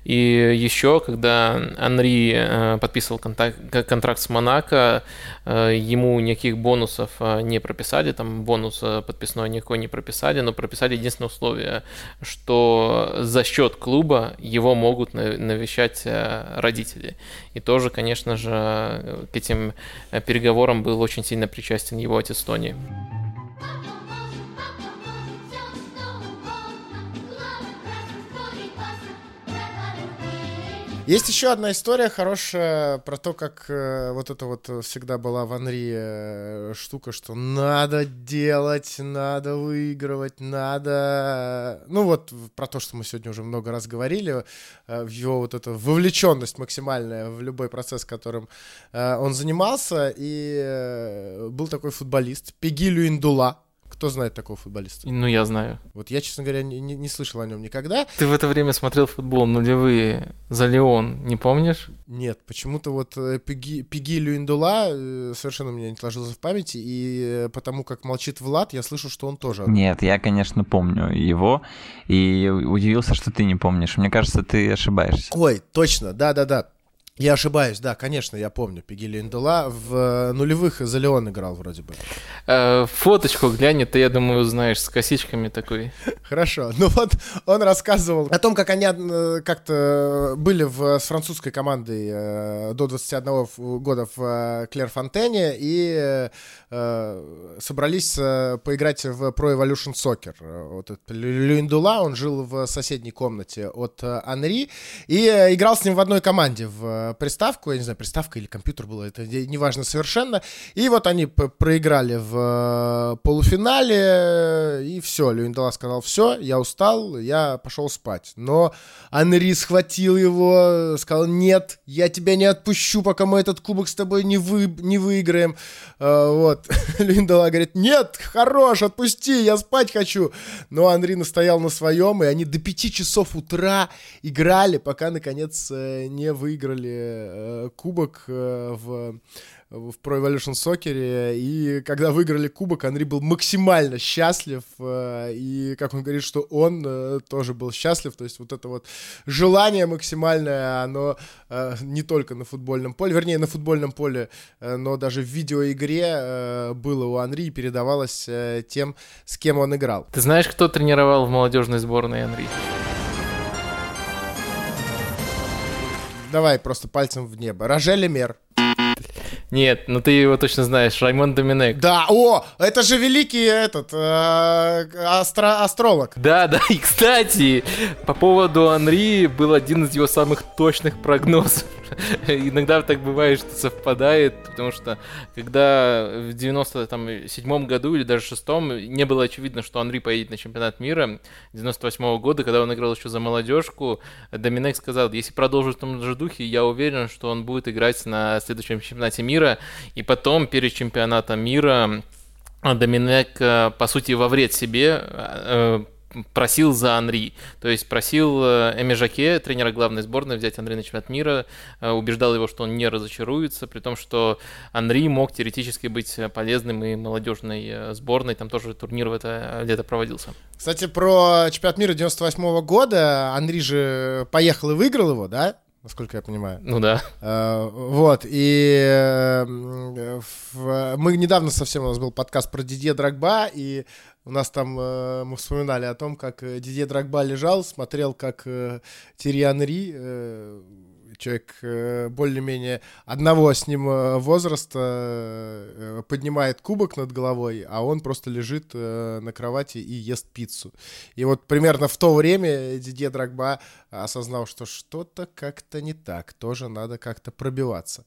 И еще, когда Анри э, подписывал контракт, контракт с Монако, э, ему никаких бонусов э, не прописали, там бонус подписной никакой не прописали, но прописали единственное условие, что за счет клуба его могут навещать родители. И тоже, конечно же, к этим переговорам был очень сильно причастен его отец Тони. Есть еще одна история хорошая про то, как э, вот это вот всегда была в Анри э, штука, что надо делать, надо выигрывать, надо... Ну вот про то, что мы сегодня уже много раз говорили, э, его вот эта вовлеченность максимальная в любой процесс, которым э, он занимался, и э, был такой футболист Пегилю Индула, кто знает такого футболиста? Ну, я знаю. Вот я, честно говоря, не, не, не слышал о нем никогда. Ты в это время смотрел футбол нулевые за Леон, не помнишь? Нет, почему-то вот э, Пеги, Пеги Люиндула э, совершенно у меня не сложился в памяти, и э, потому как молчит Влад, я слышу, что он тоже. Нет, я, конечно, помню его, и удивился, что ты не помнишь. Мне кажется, ты ошибаешься. Ой, точно, да-да-да. Я ошибаюсь, да, конечно, я помню. Пигили Индула в э, нулевых за Леон играл вроде бы. Э, фоточку глянь, ты, я думаю, узнаешь с косичками такой. Хорошо. Ну вот он рассказывал о том, как они э, как-то были в, с французской командой э, до 21 года в э, Клер Фонтене и собрались поиграть в Pro Evolution Soccer. Вот Люиндула, он жил в соседней комнате от Анри и играл с ним в одной команде в приставку, я не знаю, приставка или компьютер было, это неважно совершенно. И вот они проиграли в полуфинале, и все, Люиндала сказал, все, я устал, я пошел спать. Но Анри схватил его, сказал, нет, я тебя не отпущу, пока мы этот кубок с тобой не, вы, не выиграем. Э, вот, Люиндала говорит, нет, хорош, отпусти, я спать хочу. Но Анри настоял на своем, и они до 5 часов утра играли, пока, наконец, э, не выиграли э, кубок э, в в Pro Evolution Soccer, и когда выиграли кубок, Анри был максимально счастлив, э, и, как он говорит, что он э, тоже был счастлив, то есть вот это вот желание максимальное, оно э, не только на футбольном поле, вернее, на футбольном поле, но даже в видеоигре было у Анри и передавалось тем, с кем он играл. Ты знаешь, кто тренировал в молодежной сборной Анри? Давай просто пальцем в небо. Рожели Мер. Нет, ну ты его точно знаешь, Раймон Доминек. Да, о, это же великий этот э, астро, астролог. Да, да, и кстати, по поводу Анри был один из его самых точных прогнозов. Иногда так бывает, что совпадает, потому что когда в 97 году или даже 6 не было очевидно, что Анри поедет на чемпионат мира 98 -го года, когда он играл еще за молодежку, Доминек сказал, если продолжит в том же духе, я уверен, что он будет играть на следующем чемпионате мира, и потом перед чемпионатом мира Доминек, э, по сути, во вред себе э, просил за Анри. То есть просил э, Эми Жаке, тренера главной сборной, взять Анри на чемпионат мира, э, убеждал его, что он не разочаруется, при том, что Анри мог теоретически быть полезным и молодежной э, сборной, там тоже турнир в это лето проводился. Кстати, про чемпионат мира 98 -го года Анри же поехал и выиграл его, да? Насколько я понимаю. Ну да. Uh, вот, и uh, в, мы недавно совсем, у нас был подкаст про Дидье Драгба, и у нас там uh, мы вспоминали о том, как Дидье Драгба лежал, смотрел, как Терри Анри человек э, более-менее одного с ним э, возраста э, поднимает кубок над головой, а он просто лежит на кровати и ест пиццу. И вот примерно в то время Дидье Драгба осознал, что что-то как-то не так, тоже надо как-то пробиваться.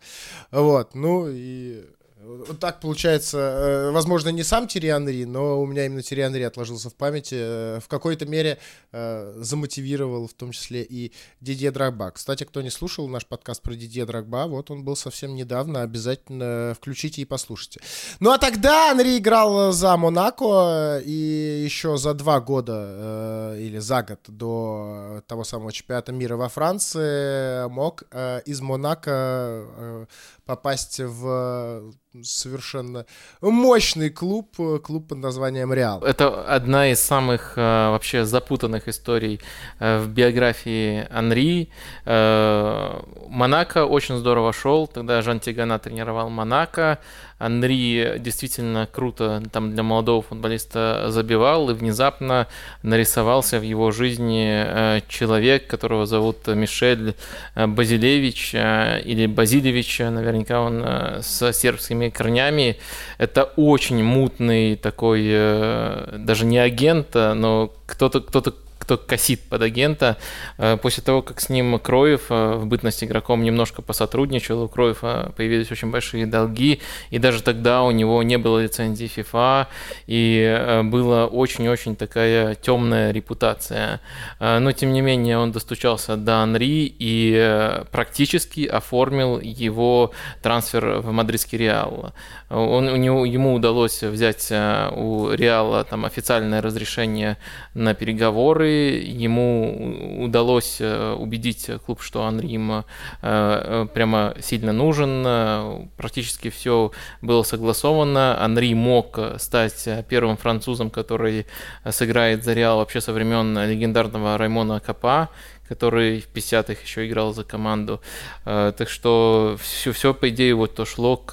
Вот, ну и вот так получается, э, возможно, не сам Тирианри, но у меня именно Тирианри отложился в памяти, э, в какой-то мере э, замотивировал в том числе и Дидье Драгба. Кстати, кто не слушал наш подкаст про Дидье Драгба, вот он был совсем недавно, обязательно включите и послушайте. Ну а тогда Анри играл за Монако, и еще за два года или за год до того самого чемпионата мира во Франции мог из Монако попасть в совершенно мощный клуб, э, клуб под названием Реал. Это одна из самых э, вообще запутанных историй э, в биографии Анри. Монако очень здорово шел, тогда Жан Тигана тренировал Монако. Анри действительно круто там для молодого футболиста забивал, и внезапно нарисовался в его жизни человек, которого зовут Мишель Базилевич или Базилевич, наверняка он с сербскими корнями. Это очень мутный такой, э, даже не агент, но кто-то, кто-то кто косит под агента. Э, после того, как с ним Кроев э, в бытность игроком немножко посотрудничал, у Кроева появились очень большие долги, и даже тогда у него не было лицензии FIFA, и э, была очень-очень такая темная репутация. Но, тем не менее, он достучался до Анри и практически оформил его трансфер в мадридский Реал. Он, у него, ему удалось взять у Реала там официальное разрешение на переговоры, ему удалось э, убедить клуб, что Анри им э, э, прямо сильно нужен. Практически все было согласовано. Анри мог стать первым французом, который сыграет за Реал вообще со времен легендарного Раймона Капа, который в 50-х еще играл за команду. Так что все, все по идее, вот то шло к,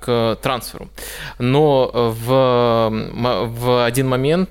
к трансферу. Но в, в один момент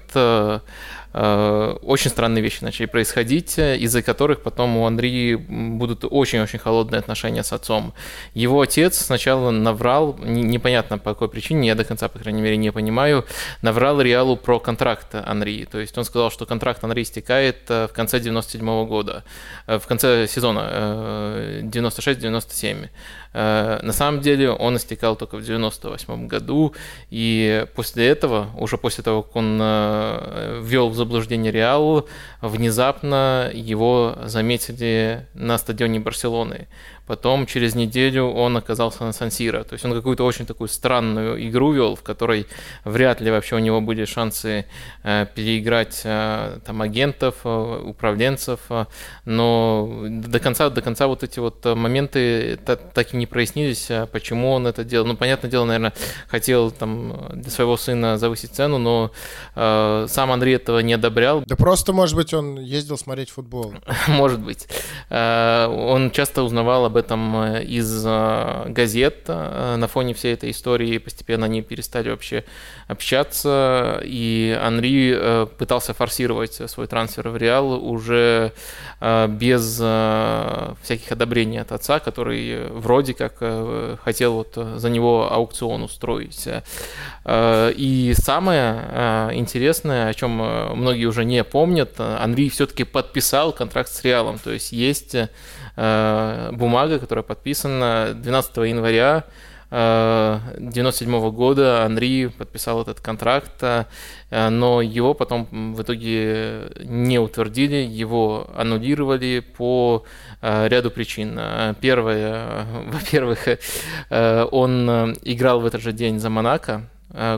очень странные вещи начали происходить, из-за которых потом у Андрея будут очень-очень холодные отношения с отцом. Его отец сначала наврал, непонятно по какой причине, я до конца, по крайней мере, не понимаю, наврал Реалу про контракт Анри. То есть он сказал, что контракт Анри истекает э, в конце 97 -го года, э, в конце сезона 96-97. На самом деле он истекал только в 98 году, и после этого, уже после того, как он ввел в заблуждение Реал, внезапно его заметили на стадионе Барселоны. Потом через неделю он оказался на Сан-Сиро. То есть он какую-то очень такую странную игру вел, в которой вряд ли вообще у него были шансы э, переиграть э, там агентов, э, управленцев. Э, но до конца, до конца вот эти вот моменты так, так и не прояснились, э, почему он это делал. Ну, понятное дело, наверное, хотел там для своего сына завысить цену, но э, сам Андрей этого не одобрял. Да просто, может быть, он ездил смотреть футбол. Может быть. Э, он часто узнавал об этом э, из э, газет э, на фоне всей этой истории. Постепенно они перестали вообще общаться, и Анри пытался форсировать свой трансфер в Реал уже без всяких одобрений от отца, который вроде как хотел вот за него аукцион устроить. И самое интересное, о чем многие уже не помнят, Анри все-таки подписал контракт с Реалом, то есть есть бумага, бумага, которая подписана 12 января 1997 э, года Анри подписал этот контракт, э, но его потом в итоге не утвердили, его аннулировали по э, ряду причин. Первое, во-первых, он играл в этот же день за Монако,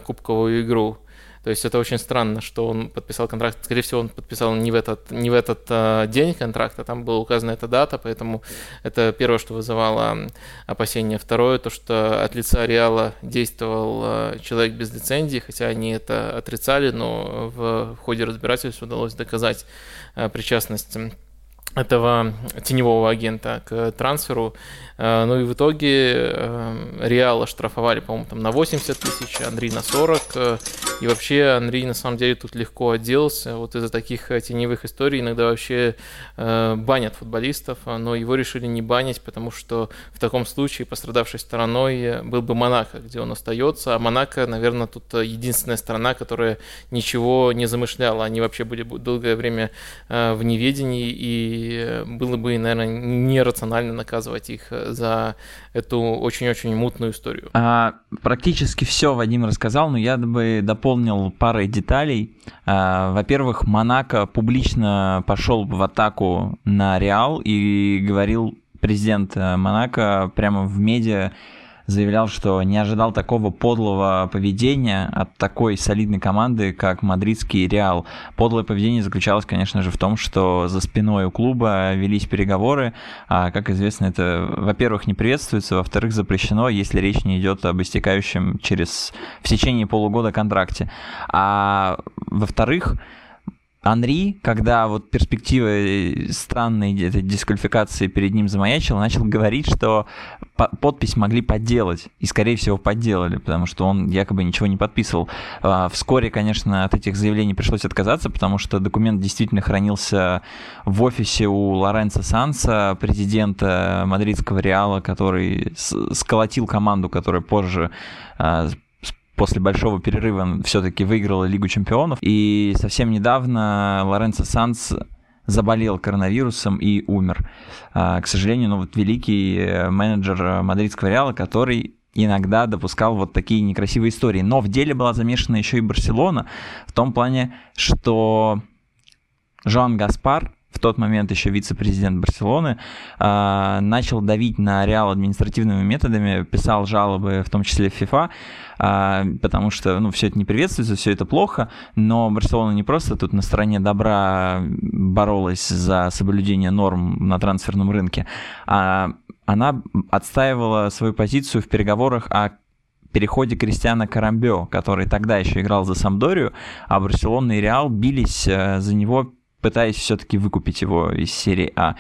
кубковую игру, то есть это очень странно, что он подписал контракт. Скорее всего, он подписал не в этот, не в этот а, день контракта, там была указана эта дата, поэтому это первое, что вызывало опасения. Второе, то, что от лица Реала действовал а, человек без лицензии, хотя они это отрицали, но в, ходе разбирательств удалось доказать а, причастность этого теневого агента к трансферу. Э, ну и в итоге э, Реал оштрафовали, по-моему, там на 80 тысяч, Андрей на 40. Э, и вообще Андрей на самом деле тут легко отделался. Вот из-за таких теневых историй иногда вообще банят футболистов, но его решили не банить, потому что в таком случае пострадавшей стороной был бы Монако, где он остается. А Монако, наверное, тут единственная страна, которая ничего не замышляла. Они вообще были долгое время в неведении, и было бы, наверное, нерационально наказывать их за эту очень-очень мутную историю. А, практически все Вадим рассказал, но я бы дополнил парой деталей. А, во-первых, Монако публично пошел в атаку на Реал и говорил президент э, Монако прямо в медиа, заявлял, что не ожидал такого подлого поведения от такой солидной команды, как мадридский Реал. Подлое поведение заключалось, конечно же, в том, что за спиной у клуба велись переговоры, а, как известно, это, во-первых, не приветствуется, во-вторых, запрещено, если речь не идет об истекающем через в течение полугода контракте. А во-вторых, Анри, когда вот перспектива э, странной этой дисквалификации перед ним замаячила, начал говорить, что подпись могли подделать. И, скорее всего, подделали, потому что он якобы ничего не подписывал. А, вскоре, конечно, от этих заявлений пришлось отказаться, потому что документ действительно хранился в офисе у Лоренцо Санса, президента мадридского Реала, который сколотил команду, которая позже а, после большого перерыва все-таки выиграла Лигу чемпионов. И совсем недавно Лоренцо Санс заболел коронавирусом и умер. А, к сожалению, ну вот великий э, менеджер мадридского Реала, который иногда допускал вот такие некрасивые истории. Но в деле была замешана еще и Барселона в том плане, что Жоан Гаспар, тот момент еще вице-президент Барселоны, а, начал давить на Реал административными методами, писал жалобы, в том числе в ФИФА, потому что ну, все это не приветствуется, все это плохо, но Барселона не просто тут на стороне добра боролась за соблюдение норм на трансферном рынке, а она отстаивала свою позицию в переговорах о переходе Кристиана Карамбео, который тогда еще играл за Самдорию, а Барселона и Реал бились э, за него пытаясь все-таки выкупить его из серии А.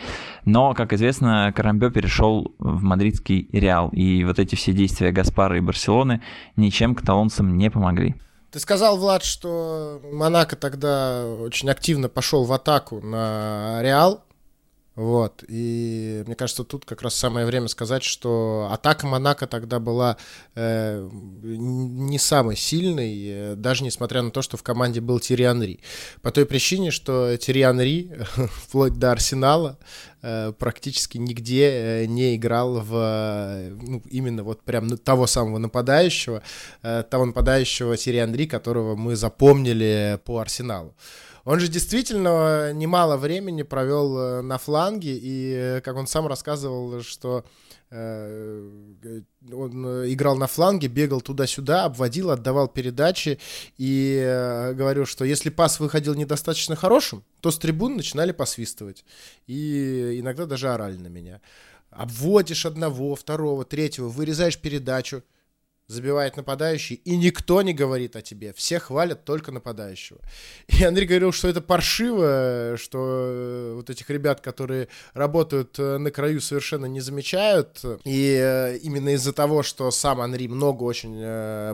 Но, как известно, Карамбе перешел в мадридский Реал, и вот эти все действия Гаспара и Барселоны ничем каталонцам не помогли. Ты сказал, Влад, что Монако тогда очень активно пошел в атаку на Реал. Вот, и мне кажется, тут как раз самое время сказать, что атака Монако тогда была э, не самой сильной, э, даже несмотря на то, что в команде был Тири Анри. По той причине, что Тири Анри, вплоть до Арсенала, э, практически нигде э, не играл в ну, именно вот прям того самого нападающего, того нападающего Тири Анри, которого мы запомнили по Арсеналу. Он же действительно немало времени провел э, на фланге, и, э, как он сам рассказывал, что э, он играл на фланге, бегал туда-сюда, обводил, отдавал передачи и говорил, что если пас выходил недостаточно хорошим, то с трибун начинали посвистывать. И иногда даже орали на меня. Обводишь одного, второго, третьего, вырезаешь передачу, забивает нападающий, и никто не говорит о тебе. Все хвалят только нападающего. И Андрей говорил, что это паршиво, что э, вот этих ребят, которые работают э, на краю, совершенно не замечают. И э, именно из-за того, что сам Анри много очень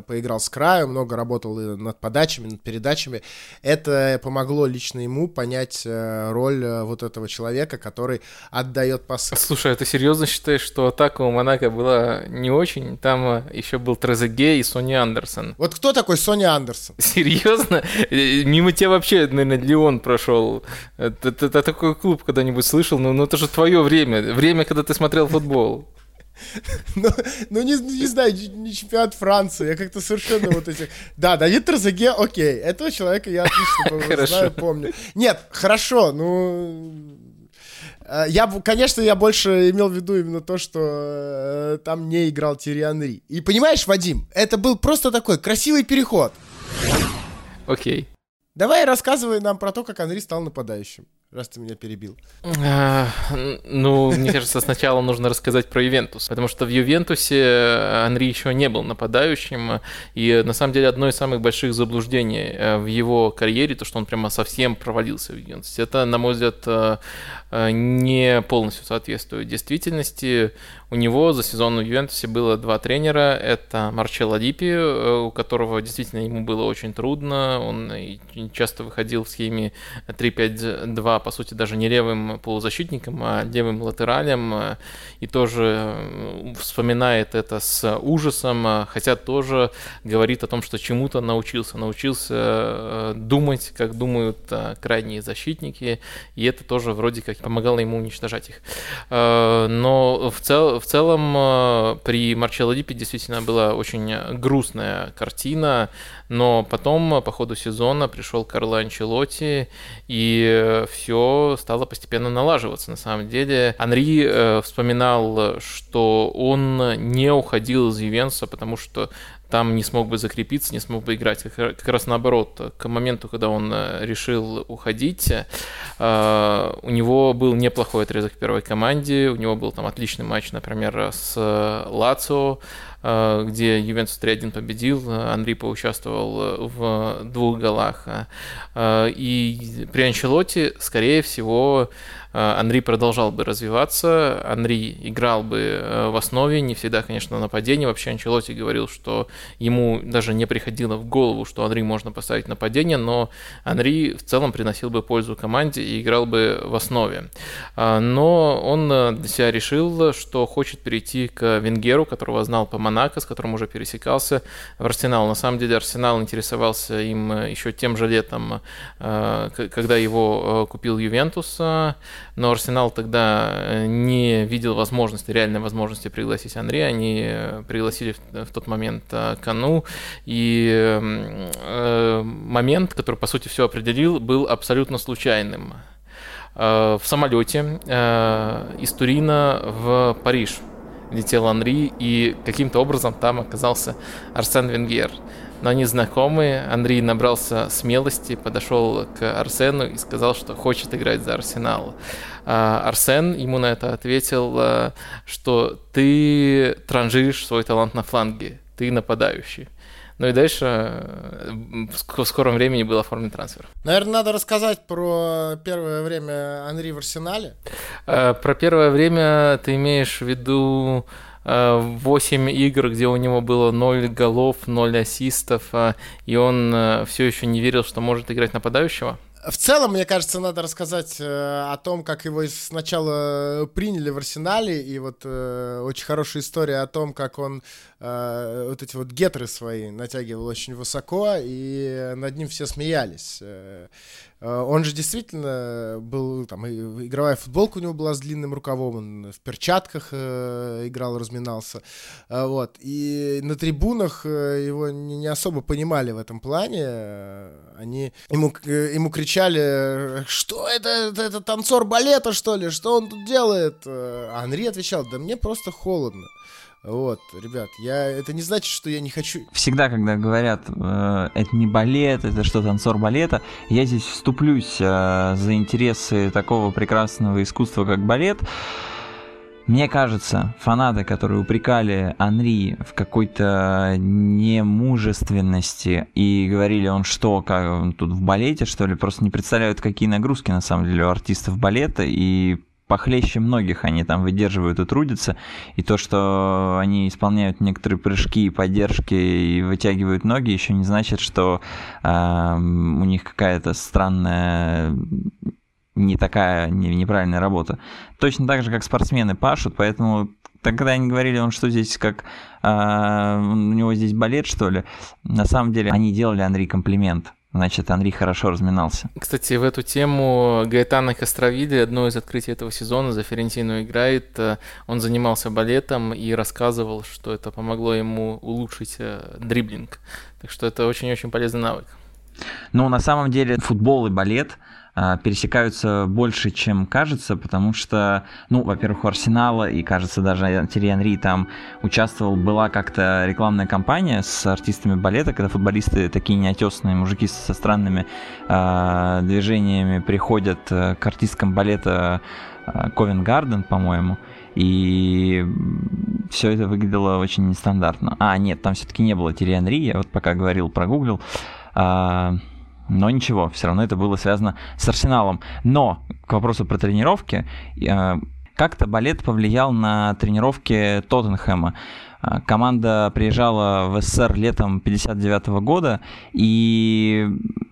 поиграл с краю, много работал над подачами, над передачами, это помогло лично ему понять роль вот этого человека, который отдает пасы. Слушай, а ты серьезно считаешь, что атака у Монако была не очень? Там еще был Трезеге и Сони Андерсон. Вот кто такой Сони Андерсон? Серьезно? Э, мимо тебя вообще, наверное, Леон прошел. Ты, ты, ты такой клуб когда-нибудь слышал? Ну, ну это же твое время. Время, когда ты смотрел футбол. Ну, ну не, не знаю, не чемпионат Франции, я как-то совершенно вот эти... Да, Давид Трозаге, окей, этого человека я отлично знаю, помню. Нет, хорошо, ну Э, я, конечно, я больше имел в виду именно то, что э, там не играл Тири Анри. И понимаешь, Вадим, это был просто такой красивый переход. Окей. Давай рассказывай нам про то, как Анри стал нападающим раз ты меня перебил? А, ну, мне кажется, сначала нужно рассказать про Ювентус, потому что в Ювентусе Анри еще не был нападающим, и на самом деле одно из самых больших заблуждений э, в его карьере, то, что он прямо совсем провалился в Ювентусе, это, на мой взгляд, э, э, не полностью соответствует действительности. У него за сезон в Ювентусе было два тренера, это Марчелло Дипи, у которого действительно ему было очень трудно, он часто выходил в схеме 3-5-2 по сути, даже не левым полузащитником, а левым латералем, э, и тоже э, вспоминает это с ужасом, э, хотя тоже говорит о том, что чему-то научился, научился думать, как думают крайние защитники, и это тоже вроде как помогало ему уничтожать их. Но в, цел, в целом при Марчелло Диппе действительно была очень грустная картина, но потом по ходу сезона пришел Карло Анчелотти, и все стало постепенно налаживаться. На самом деле Анри э, вспоминал, что он не уходил из Ювенса, потому что там не смог бы закрепиться, не смог бы играть. Как, раз наоборот, к моменту, когда он э, решил уходить, э, у него был неплохой отрезок в первой команде, у него был там отличный матч, например, с Лацио, э, где Ювентус 3-1 победил, Андрей поучаствовал в двух голах. Э, и при Анчелоте, скорее всего, Э, Анри продолжал бы развиваться, Анри играл бы э, в основе, не всегда, конечно, на нападение. Вообще Анчелоти говорил, что ему даже не приходило в голову, что Анри можно поставить нападение, но Анри в целом приносил бы пользу команде и играл бы в основе. Но он э, для себя решил, что хочет перейти к Венгеру, которого знал по Монако, с которым уже пересекался в Арсенал. На самом деле Арсенал интересовался им еще тем же летом, когда его купил Ювентус но Арсенал тогда э, не видел возможности, реальной возможности пригласить Андрея. Они э, пригласили в, тот момент э, Кану, и э, момент, который, по сути, все определил, был абсолютно случайным. Э, в самолете э, из Турина в Париж летел Анри, и каким-то образом там оказался Арсен Венгер но они знакомые. Андрей набрался смелости, подошел к Арсену и сказал, что хочет играть за Арсенал. А Арсен ему на это ответил, а, что ты транжиришь свой талант на фланге, ты нападающий. Ну и дальше э, в скором времени был оформлен трансфер. Наверное, надо рассказать про первое время Анри в Арсенале. Э, про первое время ты имеешь в виду 8 игр, где у него было 0 голов, 0 ассистов, и он все еще не верил, что может играть нападающего? В целом, мне кажется, надо рассказать э, о том, как его сначала приняли в арсенале, и вот э, очень хорошая история о том, как он э, вот эти вот гетры свои натягивал очень высоко, и над ним все смеялись. Э, Э, он же действительно был, там, игровая футболка у него была с длинным рукавом, он в перчатках играл, разминался, вот, и на трибунах его не особо понимали в этом плане, они ему, ему кричали, что это, это, это танцор балета, что ли, что он тут делает? А Анри отвечал, да мне просто холодно. Вот, ребят, я это не значит, что я не хочу. Всегда, когда говорят, э, это не балет, это что танцор балета, я здесь вступлюсь э, за интересы такого прекрасного искусства, как балет. Мне кажется, фанаты, которые упрекали Анри в какой-то немужественности и говорили, он что, как он тут в балете, что ли, просто не представляют, какие нагрузки на самом деле у артистов балета, и похлеще многих они там выдерживают и трудятся. И то, что они исполняют некоторые прыжки и поддержки и вытягивают ноги, еще не значит, что э, у них какая-то странная не такая не, неправильная работа. Точно так же, как спортсмены пашут, поэтому тогда они говорили, он что здесь как э, у него здесь балет, что ли. На самом деле они делали Андрей комплимент Значит, Анри хорошо разминался. Кстати, в эту тему Гаэтано Костровиди, одно из открытий этого сезона, за Ферентину играет. Э, он занимался балетом и рассказывал, что это помогло ему улучшить э, дриблинг. Так что это очень-очень полезный навык. Ну, на самом деле, футбол и балет – пересекаются больше, чем кажется, потому что, ну, во-первых, у Арсенала, и, кажется, даже Терри Анри там участвовал, была как-то рекламная кампания с артистами балета, когда футболисты, такие неотесанные мужики со странными э, движениями приходят э, к артисткам балета Ковен Гарден, по-моему, и все это выглядело очень нестандартно. А, нет, там все-таки не было Терри Анри, я вот пока говорил, прогуглил. А, но ничего, все равно это было связано с Арсеналом. Но к вопросу про тренировки, э, как-то балет повлиял на тренировки Тоттенхэма. Э, команда приезжала в СССР летом 59 года, и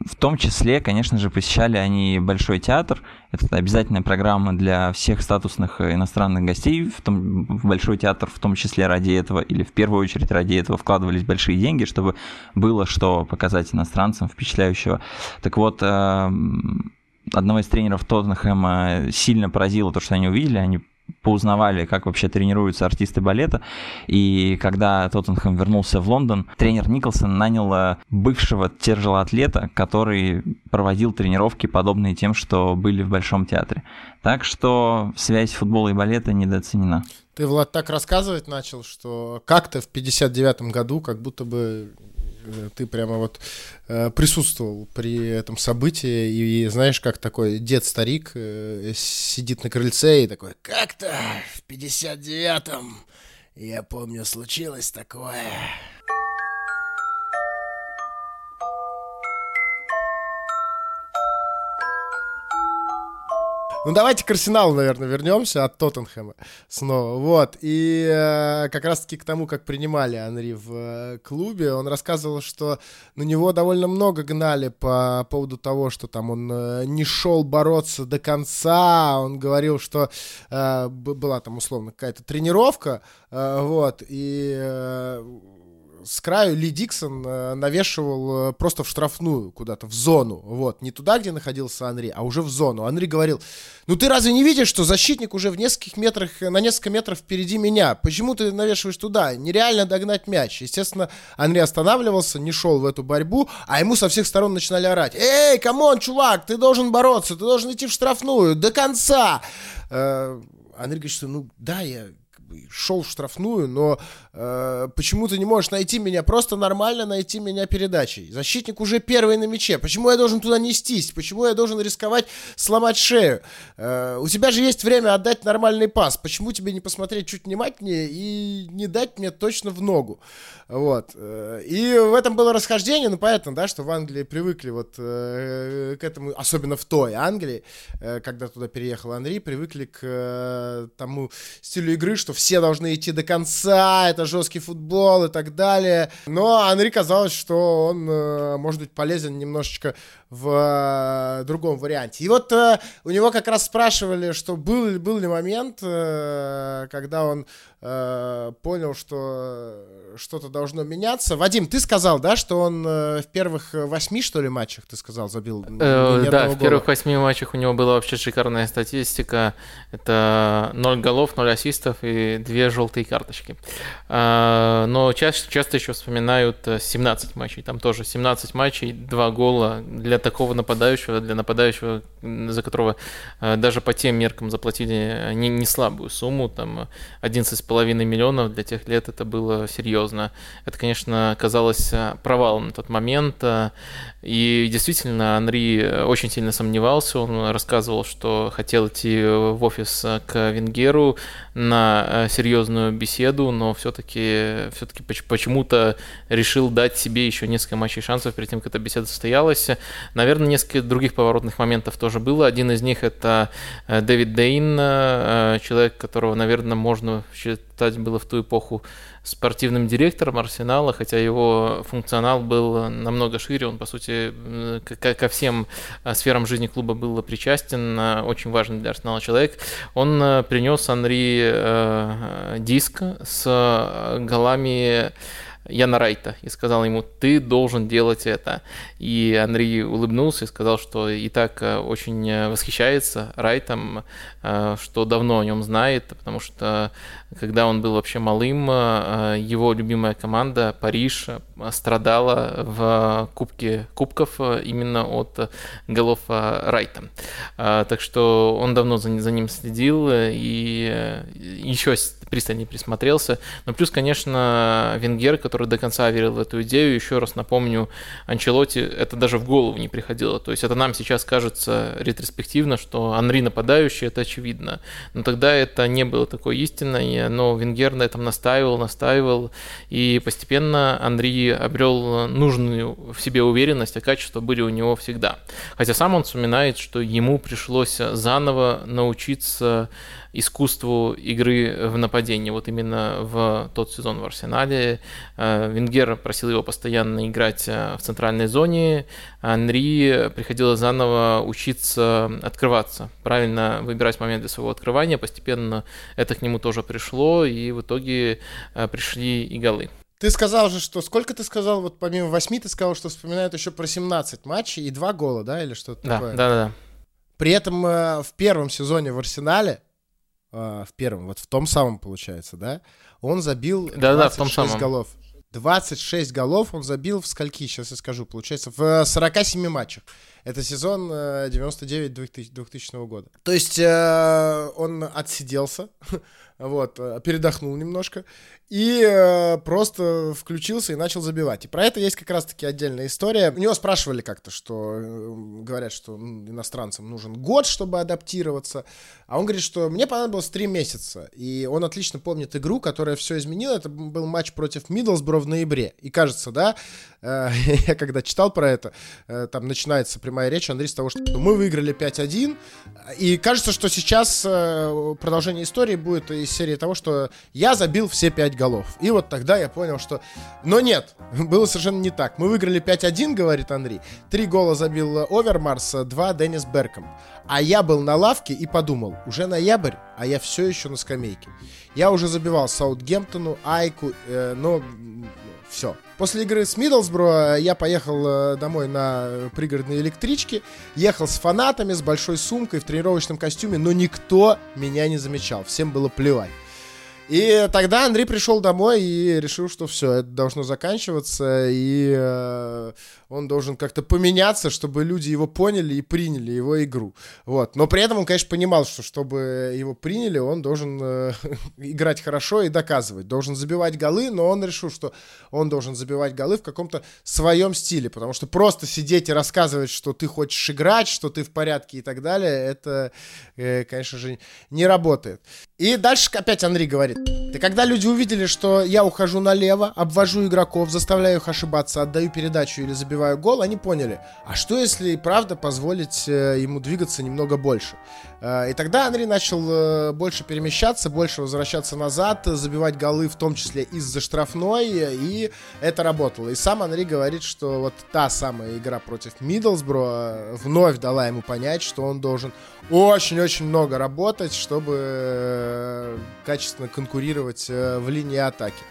в том числе, конечно же, посещали они Большой театр. Это обязательная программа для всех статусных иностранных гостей. В, том, в Большой театр в том числе ради этого, или в первую очередь ради этого вкладывались большие деньги, чтобы было что показать иностранцам впечатляющего. Так вот, э, одного из тренеров Тоттенхэма сильно поразило то, что они увидели. Они поузнавали, как вообще тренируются артисты балета. И когда Тоттенхэм вернулся в Лондон, тренер Николсон нанял э, бывшего тяжелоатлета, который проводил тренировки, подобные тем, что были в Большом театре. Так что связь футбола и балета недооценена. Ты, Влад, так рассказывать начал, что как-то в 59 году как будто бы ты прямо вот э, присутствовал при этом событии, и, и знаешь, как такой дед-старик э, сидит на крыльце и такой, как-то в 59-м, я помню, случилось такое. Ну, давайте к Арсеналу, наверное, вернемся от Тоттенхэма снова. Вот. И э, как раз-таки к тому, как принимали Анри в э, клубе, он рассказывал, что на него довольно много гнали по поводу того, что там он э, не шел бороться до конца. Он говорил, что э, была там условно какая-то тренировка, э, вот, и э, с краю Ли Диксон э, навешивал э, просто в штрафную куда-то, в зону. Вот, не туда, где находился Анри, а уже в зону. Анри говорил, ну ты разве не видишь, что защитник уже в нескольких метрах, на несколько метров впереди меня? Почему ты навешиваешь туда? Нереально догнать мяч. Естественно, Анри останавливался, не шел в эту борьбу, а ему со всех сторон начинали орать. Эй, come on, чувак, ты должен бороться, ты должен идти в штрафную до конца. Э, Анри говорит, что ну да, я шел в штрафную, но э, почему ты не можешь найти меня, просто нормально найти меня передачей? Защитник уже первый на мяче, почему я должен туда нестись? Почему я должен рисковать сломать шею? Э, у тебя же есть время отдать нормальный пас, почему тебе не посмотреть чуть внимательнее и не дать мне точно в ногу? Вот. Э, и в этом было расхождение, ну понятно, да, что в Англии привыкли вот э, к этому, особенно в той Англии, э, когда туда переехал Анри, привыкли к э, тому стилю игры, что все должны идти до конца, это жесткий футбол и так далее. Но Анри казалось, что он э, может быть полезен немножечко в э, другом варианте. И вот э, у него как раз спрашивали, что был, был ли момент, э, когда он э, понял, что что-то должно меняться. Вадим, ты сказал, да, что он э, в первых восьми, что ли, матчах, ты сказал, забил? Э, да, в первых восьми матчах у него была вообще шикарная статистика. Это 0 голов, 0 ассистов и две желтые карточки. Э, но часто, часто еще вспоминают 17 матчей. Там тоже 17 матчей, 2 гола для такого нападающего, для нападающего, за которого э, даже по тем меркам заплатили не, не слабую сумму, там 11,5 миллионов для тех лет это было серьезно. Это, конечно, казалось э, провалом на тот момент. Э, и действительно, Анри очень сильно сомневался. Он рассказывал, что хотел идти в офис к Венгеру на серьезную беседу, но все-таки все почему-то решил дать себе еще несколько матчей шансов перед тем, как эта беседа состоялась. Наверное, несколько других поворотных моментов тоже было. Один из них это э, Дэвид Дейн, э, человек, которого, наверное, можно считать было в ту эпоху спортивным директором Арсенала, хотя его функционал был намного шире, он, по сути, ко всем э, сферам жизни клуба был причастен, очень важный для Арсенала человек. Он принес Анри диск с голами Яна Райта и сказал ему, ты должен делать это. И Анри улыбнулся и сказал, что и так э, очень э, восхищается Райтом, э, что давно о нем знает, потому что когда он был вообще малым, его любимая команда Париж страдала в Кубке Кубков именно от голов Райта. Так что он давно за, ним следил и еще пристальнее присмотрелся. Но плюс, конечно, Венгер, который до конца верил в эту идею, еще раз напомню, Анчелоти это даже в голову не приходило. То есть это нам сейчас кажется ретроспективно, что Анри нападающий, это очевидно. Но тогда это не было такой истиной, но Венгер на этом настаивал, настаивал, и постепенно Анри обрел нужную в себе уверенность, а качества были у него всегда. Хотя сам он вспоминает, что ему пришлось заново научиться искусству игры в нападении. Вот именно в тот сезон в Арсенале э, Венгер просил его постоянно играть э, в центральной зоне, а Анри приходилось заново учиться открываться, правильно выбирать момент для своего открывания. Постепенно это к нему тоже пришло, и в итоге э, пришли и голы. Ты сказал же, что... Сколько ты сказал? Вот помимо восьми ты сказал, что вспоминают еще про 17 матчей и два гола, да? Или что-то да, такое? Да, да, да. При этом в первом сезоне в Арсенале а, в первом, вот в том самом, получается, да, он забил да, 26 да, в том самом. голов. 26 голов он забил в скольки, сейчас я скажу, получается, в 47 матчах. Это сезон 99-2000 э, года. То есть э, он отсиделся, вот, э, передохнул немножко и э, просто включился и начал забивать. И про это есть как раз-таки отдельная история. У него спрашивали как-то, что э, говорят, что иностранцам нужен год, чтобы адаптироваться, а он говорит, что мне понадобилось три месяца, и он отлично помнит игру, которая все изменила. Это был матч против Миддлсбро в ноябре. И кажется, да, э, я когда читал про это, э, там начинается прямая речь Андрей с того, что мы выиграли 5-1, и кажется, что сейчас э, продолжение истории будет из серии того, что я забил все 5 голов. И вот тогда я понял, что... Но нет, было совершенно не так. Мы выиграли 5-1, говорит Андрей. Три гола забил Овермарс, два Деннис Берком. А я был на лавке и подумал, уже ноябрь, а я все еще на скамейке. Я уже забивал Саутгемптону, Айку, э, но все. После игры с Миддлсбро я поехал э, домой на пригородной электричке, ехал с фанатами, с большой сумкой в тренировочном костюме, но никто меня не замечал, всем было плевать. И тогда Андрей пришел домой и решил, что все, это должно заканчиваться, и э, он должен как-то поменяться, чтобы люди его поняли и приняли его игру. Вот. Но при этом он, конечно, понимал, что чтобы его приняли, он должен э, играть хорошо и доказывать. Должен забивать голы, но он решил, что он должен забивать голы в каком-то своем стиле, потому что просто сидеть и рассказывать, что ты хочешь играть, что ты в порядке и так далее, это, э, конечно же, не работает. И дальше опять Андрей говорит. И когда люди увидели, что я ухожу налево, обвожу игроков, заставляю их ошибаться, отдаю передачу или забиваю гол, они поняли, а что если правда позволить э, ему двигаться немного больше? Э, и тогда Андрей начал э, больше перемещаться, больше возвращаться назад, забивать голы, в том числе из-за штрафной, и это работало. И сам Андрей говорит, что вот та самая игра против Миддлсбро вновь дала ему понять, что он должен очень-очень много работать, чтобы качественно конкурировать в линии атаки.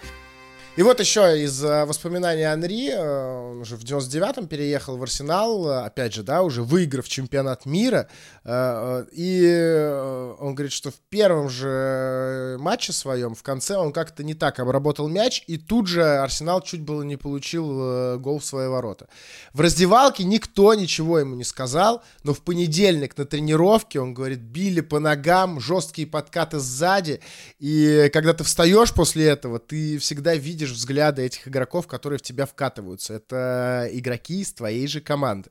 И вот еще из э, воспоминаний Анри, э, он уже в 99-м переехал в Арсенал, э, опять же, да, уже выиграв чемпионат мира, и он говорит, что в первом же матче своем, в конце, он как-то не так обработал мяч, и тут же Арсенал чуть было не получил гол в свои ворота. В раздевалке никто ничего ему не сказал, но в понедельник на тренировке, он говорит, били по ногам, жесткие подкаты сзади, и когда ты встаешь после этого, ты всегда видишь видишь взгляды этих игроков, которые в тебя вкатываются. Это игроки из твоей же команды.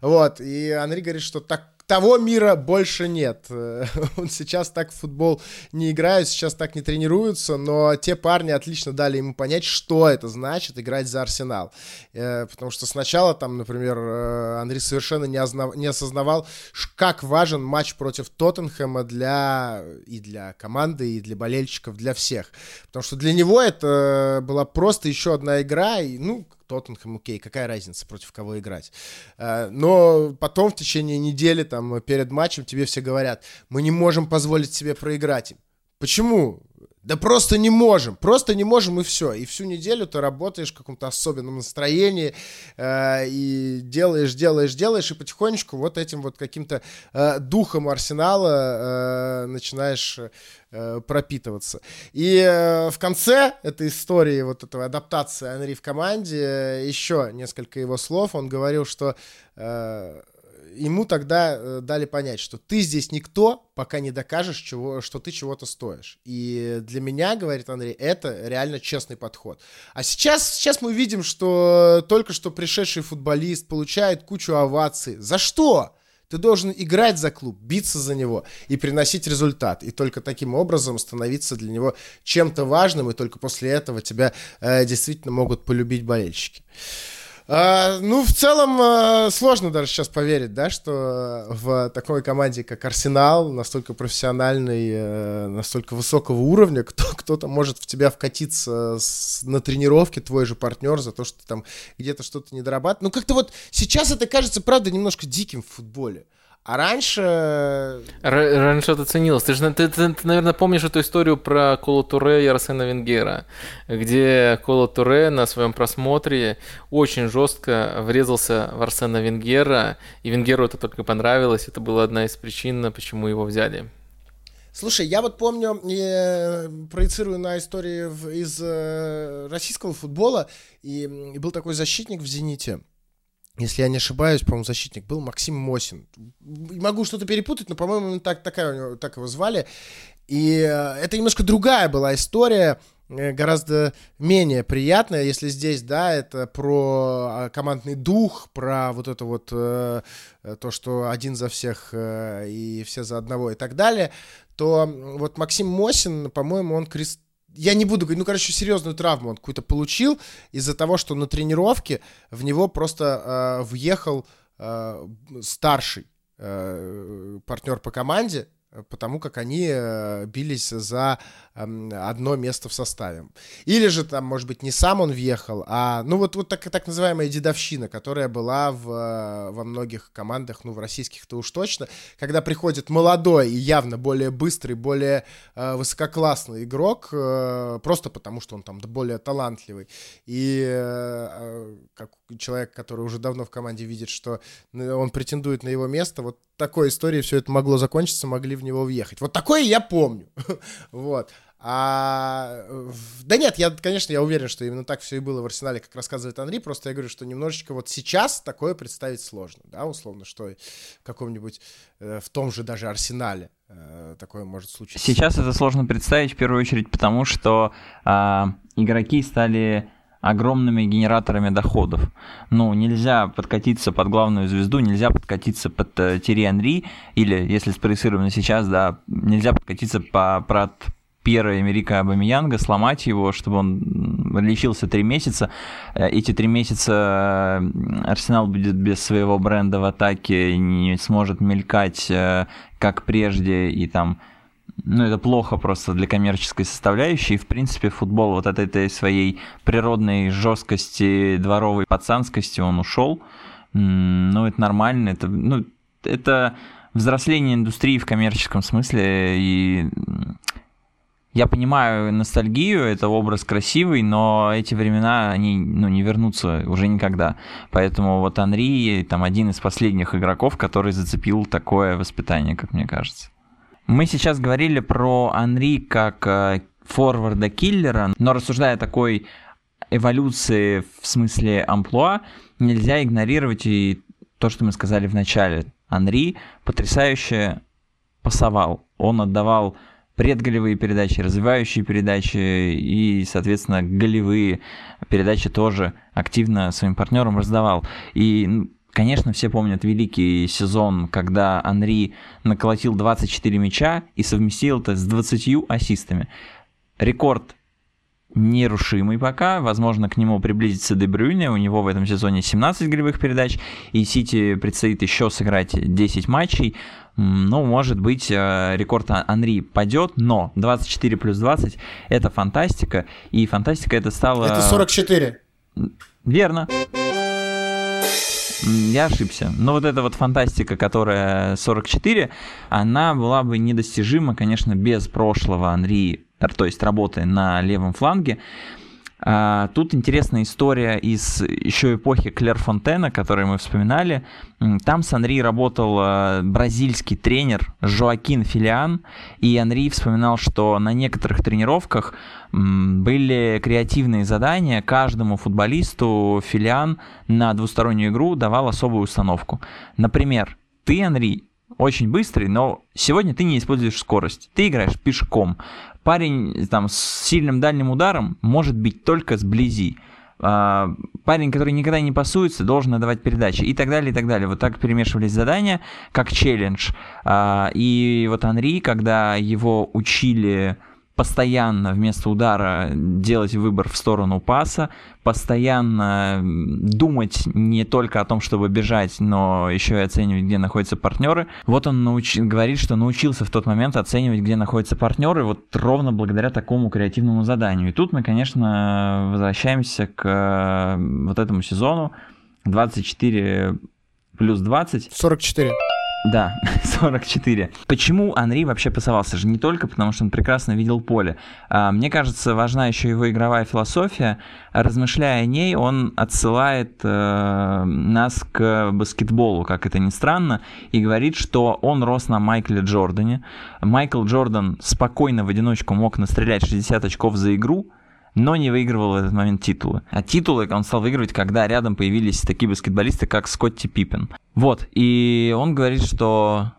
Вот, и Анри говорит, что так того мира больше нет. Он сейчас так в футбол не играет, сейчас так не тренируется, но те парни отлично дали ему понять, что это значит играть за Арсенал. Э, потому что сначала там, например, э, Андрей совершенно не, ознав... не осознавал, как важен матч против Тоттенхэма для и для команды, и для болельщиков, для всех. Потому что для него это была просто еще одна игра, и, ну, Тоттенхэм, окей, какая разница, против кого играть. Э, но потом в течение недели, там, перед матчем тебе все говорят, мы не можем позволить себе проиграть им. Почему? Да просто не можем, просто не можем и все. И всю неделю ты работаешь в каком-то особенном настроении э, и делаешь, делаешь, делаешь, и потихонечку вот этим вот каким-то э, духом арсенала э, начинаешь э, пропитываться. И э, в конце этой истории, вот этого адаптации Анри в команде, э, еще несколько его слов, он говорил, что э, ему тогда э, дали понять, что ты здесь никто, пока не докажешь, чего, что ты чего-то стоишь. И для меня, говорит Андрей, это реально честный подход. А сейчас, сейчас мы видим, что только что пришедший футболист получает кучу оваций. За что? Ты должен играть за клуб, биться за него и приносить результат. И только таким образом становиться для него чем-то важным, и только после этого тебя э, действительно могут полюбить болельщики. А, ну, в целом, а, сложно даже сейчас поверить, да, что в такой команде, как Арсенал, настолько профессиональной, э, настолько высокого уровня, кто, кто-то может в тебя вкатиться с, на тренировке, твой же партнер, за то, что ты там где-то что-то не дорабатываешь. Ну, как-то вот сейчас это кажется, правда, немножко диким в футболе. А раньше... Р- раньше это ценилось. Ты же, ты, ты, ты, наверное, помнишь эту историю про Коло Туре и Арсена Венгера, где Коло Туре на своем просмотре очень жестко врезался в Арсена Венгера, и Венгеру это только понравилось. Это была одна из причин, почему его взяли. Слушай, я вот помню, я проецирую на истории из э, российского футбола, и, и был такой защитник в «Зените», если я не ошибаюсь, по-моему, защитник был Максим Мосин. Могу что-то перепутать, но, по-моему, так, такая, так его звали. И э, это немножко другая была история, э, гораздо менее приятная, если здесь, да, это про а, командный дух, про вот это вот э, то, что один за всех и все за одного и так далее, то вот Максим Мосин, по-моему, он крест я не буду говорить, ну, короче, серьезную травму он какую-то получил из-за того, что на тренировке в него просто э, въехал э, старший э, партнер по команде, потому как они э, бились за одно место в составе. Или же там, может быть, не сам он въехал, а, ну, вот, вот так, так называемая дедовщина, которая была в, э, во многих командах, ну, в российских-то уж точно, когда приходит молодой и явно более быстрый, более э, высококлассный игрок, э, просто потому что он там более талантливый, и э, э как человек, который уже давно в команде видит, что он претендует на его место, вот такой историей все это могло закончиться, могли в него въехать. Вот такое я помню. вот. А, да нет, я, конечно, я уверен, что именно так все и было в Арсенале, как рассказывает Анри, просто я говорю, что немножечко вот сейчас такое представить сложно, да, условно, что в каком-нибудь, э, в том же даже Арсенале э, такое может случиться. Сейчас это сложно представить в первую очередь потому, что э, игроки стали огромными генераторами доходов. Ну, нельзя подкатиться под главную звезду, нельзя подкатиться под э, Терри Анри, или, если спроецировано сейчас, да, нельзя подкатиться по, под Пьера Эмерика Абамиянга, сломать его, чтобы он лечился три месяца. Э, эти три месяца э, Арсенал будет без своего бренда в атаке, не сможет мелькать э, как прежде, и там ну, это плохо просто для коммерческой составляющей. И, в принципе, футбол вот от этой своей природной жесткости, дворовой пацанскости он ушел. Ну, это нормально. Это, ну, это взросление индустрии в коммерческом смысле. И я понимаю ностальгию, это образ красивый, но эти времена, они ну, не вернутся уже никогда. Поэтому вот Анри там один из последних игроков, который зацепил такое воспитание, как мне кажется. Мы сейчас говорили про Анри как э, форварда-киллера, но рассуждая о такой эволюции в смысле амплуа, нельзя игнорировать и то, что мы сказали в начале. Анри потрясающе пасовал. Он отдавал предголевые передачи, развивающие передачи и, соответственно, голевые передачи тоже активно своим партнерам раздавал. И Конечно, все помнят великий сезон, когда Анри наколотил 24 мяча и совместил это с 20 ассистами. Рекорд нерушимый пока. Возможно, к нему приблизится Дебрюйне. У него в этом сезоне 17 голевых передач. И Сити предстоит еще сыграть 10 матчей. Ну, может быть, э, рекорд Анри падет, но 24 плюс 20 это фантастика. И фантастика это стало... Это 44. Верно. Я ошибся. Но вот эта вот фантастика, которая 44, она была бы недостижима, конечно, без прошлого Анри то есть работы на левом фланге. А, тут интересная история из еще эпохи Клер Фонтена, которую мы вспоминали. Там с Анри работал а, бразильский тренер Жоакин Филиан, и Анри вспоминал, что на некоторых тренировках были креативные задания. Каждому футболисту Филиан на двустороннюю игру давал особую установку. Например, ты, Анри, очень быстрый, но сегодня ты не используешь скорость. Ты играешь пешком. Парень там, с сильным дальним ударом может бить только сблизи. А, парень, который никогда не пасуется, должен отдавать передачи и так далее, и так далее. Вот так перемешивались задания, как челлендж. А, и вот Анри, когда его учили постоянно вместо удара делать выбор в сторону паса, постоянно думать не только о том, чтобы бежать, но еще и оценивать, где находятся партнеры. Вот он науч... говорит, что научился в тот момент оценивать, где находятся партнеры, вот ровно благодаря такому креативному заданию. И тут мы, конечно, возвращаемся к э, вот этому сезону 24 плюс 20. 44. Да, 44. Почему Анри вообще пасовался же? Не только потому, что он прекрасно видел поле. А, мне кажется, важна еще его игровая философия. Размышляя о ней, он отсылает э, нас к баскетболу, как это ни странно, и говорит, что он рос на Майкле Джордане. Майкл Джордан спокойно в одиночку мог настрелять 60 очков за игру, но не выигрывал в этот момент титулы. А титулы он стал выигрывать, когда рядом появились такие баскетболисты, как Скотти Пиппен. Вот, и он говорит, что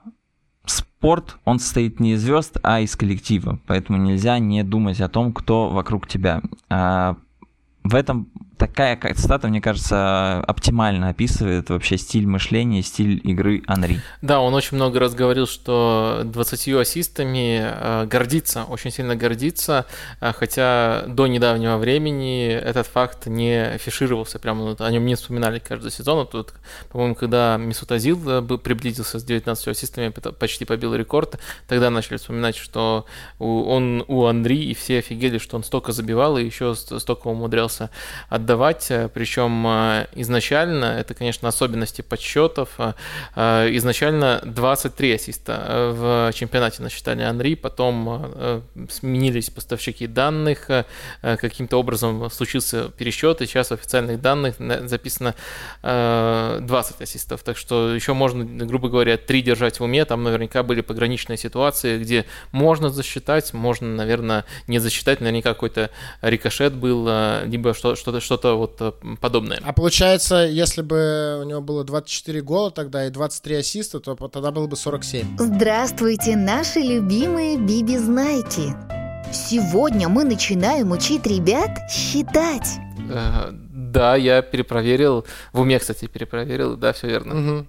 спорт, он состоит не из звезд, а из коллектива, поэтому нельзя не думать о том, кто вокруг тебя. А в этом такая цитата, мне кажется, оптимально описывает вообще стиль мышления, стиль игры Анри. Да, он очень много раз говорил, что 20 ассистами э, гордится, очень сильно гордится, э, хотя до недавнего времени этот факт не афишировался, прямо о нем не вспоминали каждый сезон. Тут, по-моему, когда Мисут Азил э, приблизился с 19 ассистами, почти побил рекорд, тогда начали вспоминать, что он у Анри, и все офигели, что он столько забивал и еще столько умудрялся отдать отдавать, причем изначально, это, конечно, особенности подсчетов, изначально 23 ассиста в чемпионате насчитали Анри, потом сменились поставщики данных, каким-то образом случился пересчет, и сейчас в официальных данных записано 20 ассистов, так что еще можно, грубо говоря, 3 держать в уме, там наверняка были пограничные ситуации, где можно засчитать, можно, наверное, не засчитать, наверняка какой-то рикошет был, либо что-то что вот э, подобное. А получается, если бы у него было 24 гола тогда и 23 ассиста, то тогда было бы 47. Здравствуйте, наши любимые Биби-знайки. Сегодня мы начинаем учить ребят считать. Э, да, я перепроверил, в уме, кстати, перепроверил, да, все верно. Угу.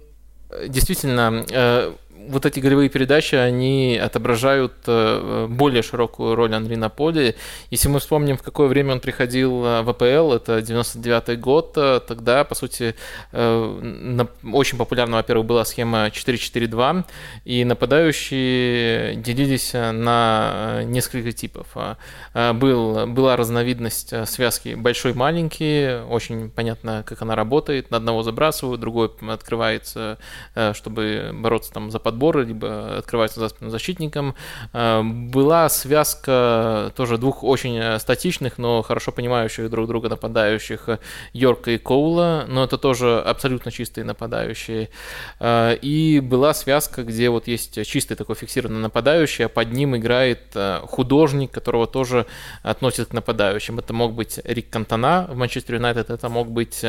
Действительно, э, вот эти голевые передачи, они отображают э, более широкую роль Анри на поле. Если мы вспомним, в какое время он приходил э, в АПЛ, это 99 год, э, тогда, по сути, очень популярна, во-первых, была схема 4-4-2, и нападающие делились на несколько типов. Был, была разновидность связки большой-маленький, очень понятно, как она работает, на одного забрасывают, другой открывается, чтобы бороться там за подбора, либо открывается за спину защитником. Э, была связка тоже двух очень э, статичных, но хорошо понимающих друг друга нападающих Йорка и Коула, но это тоже абсолютно чистые нападающие. Э, и была связка, где вот есть чистый такой фиксированный нападающий, а под ним играет художник, которого тоже относят к нападающим. Это мог быть Рик Кантона в Манчестер Юнайтед, это мог быть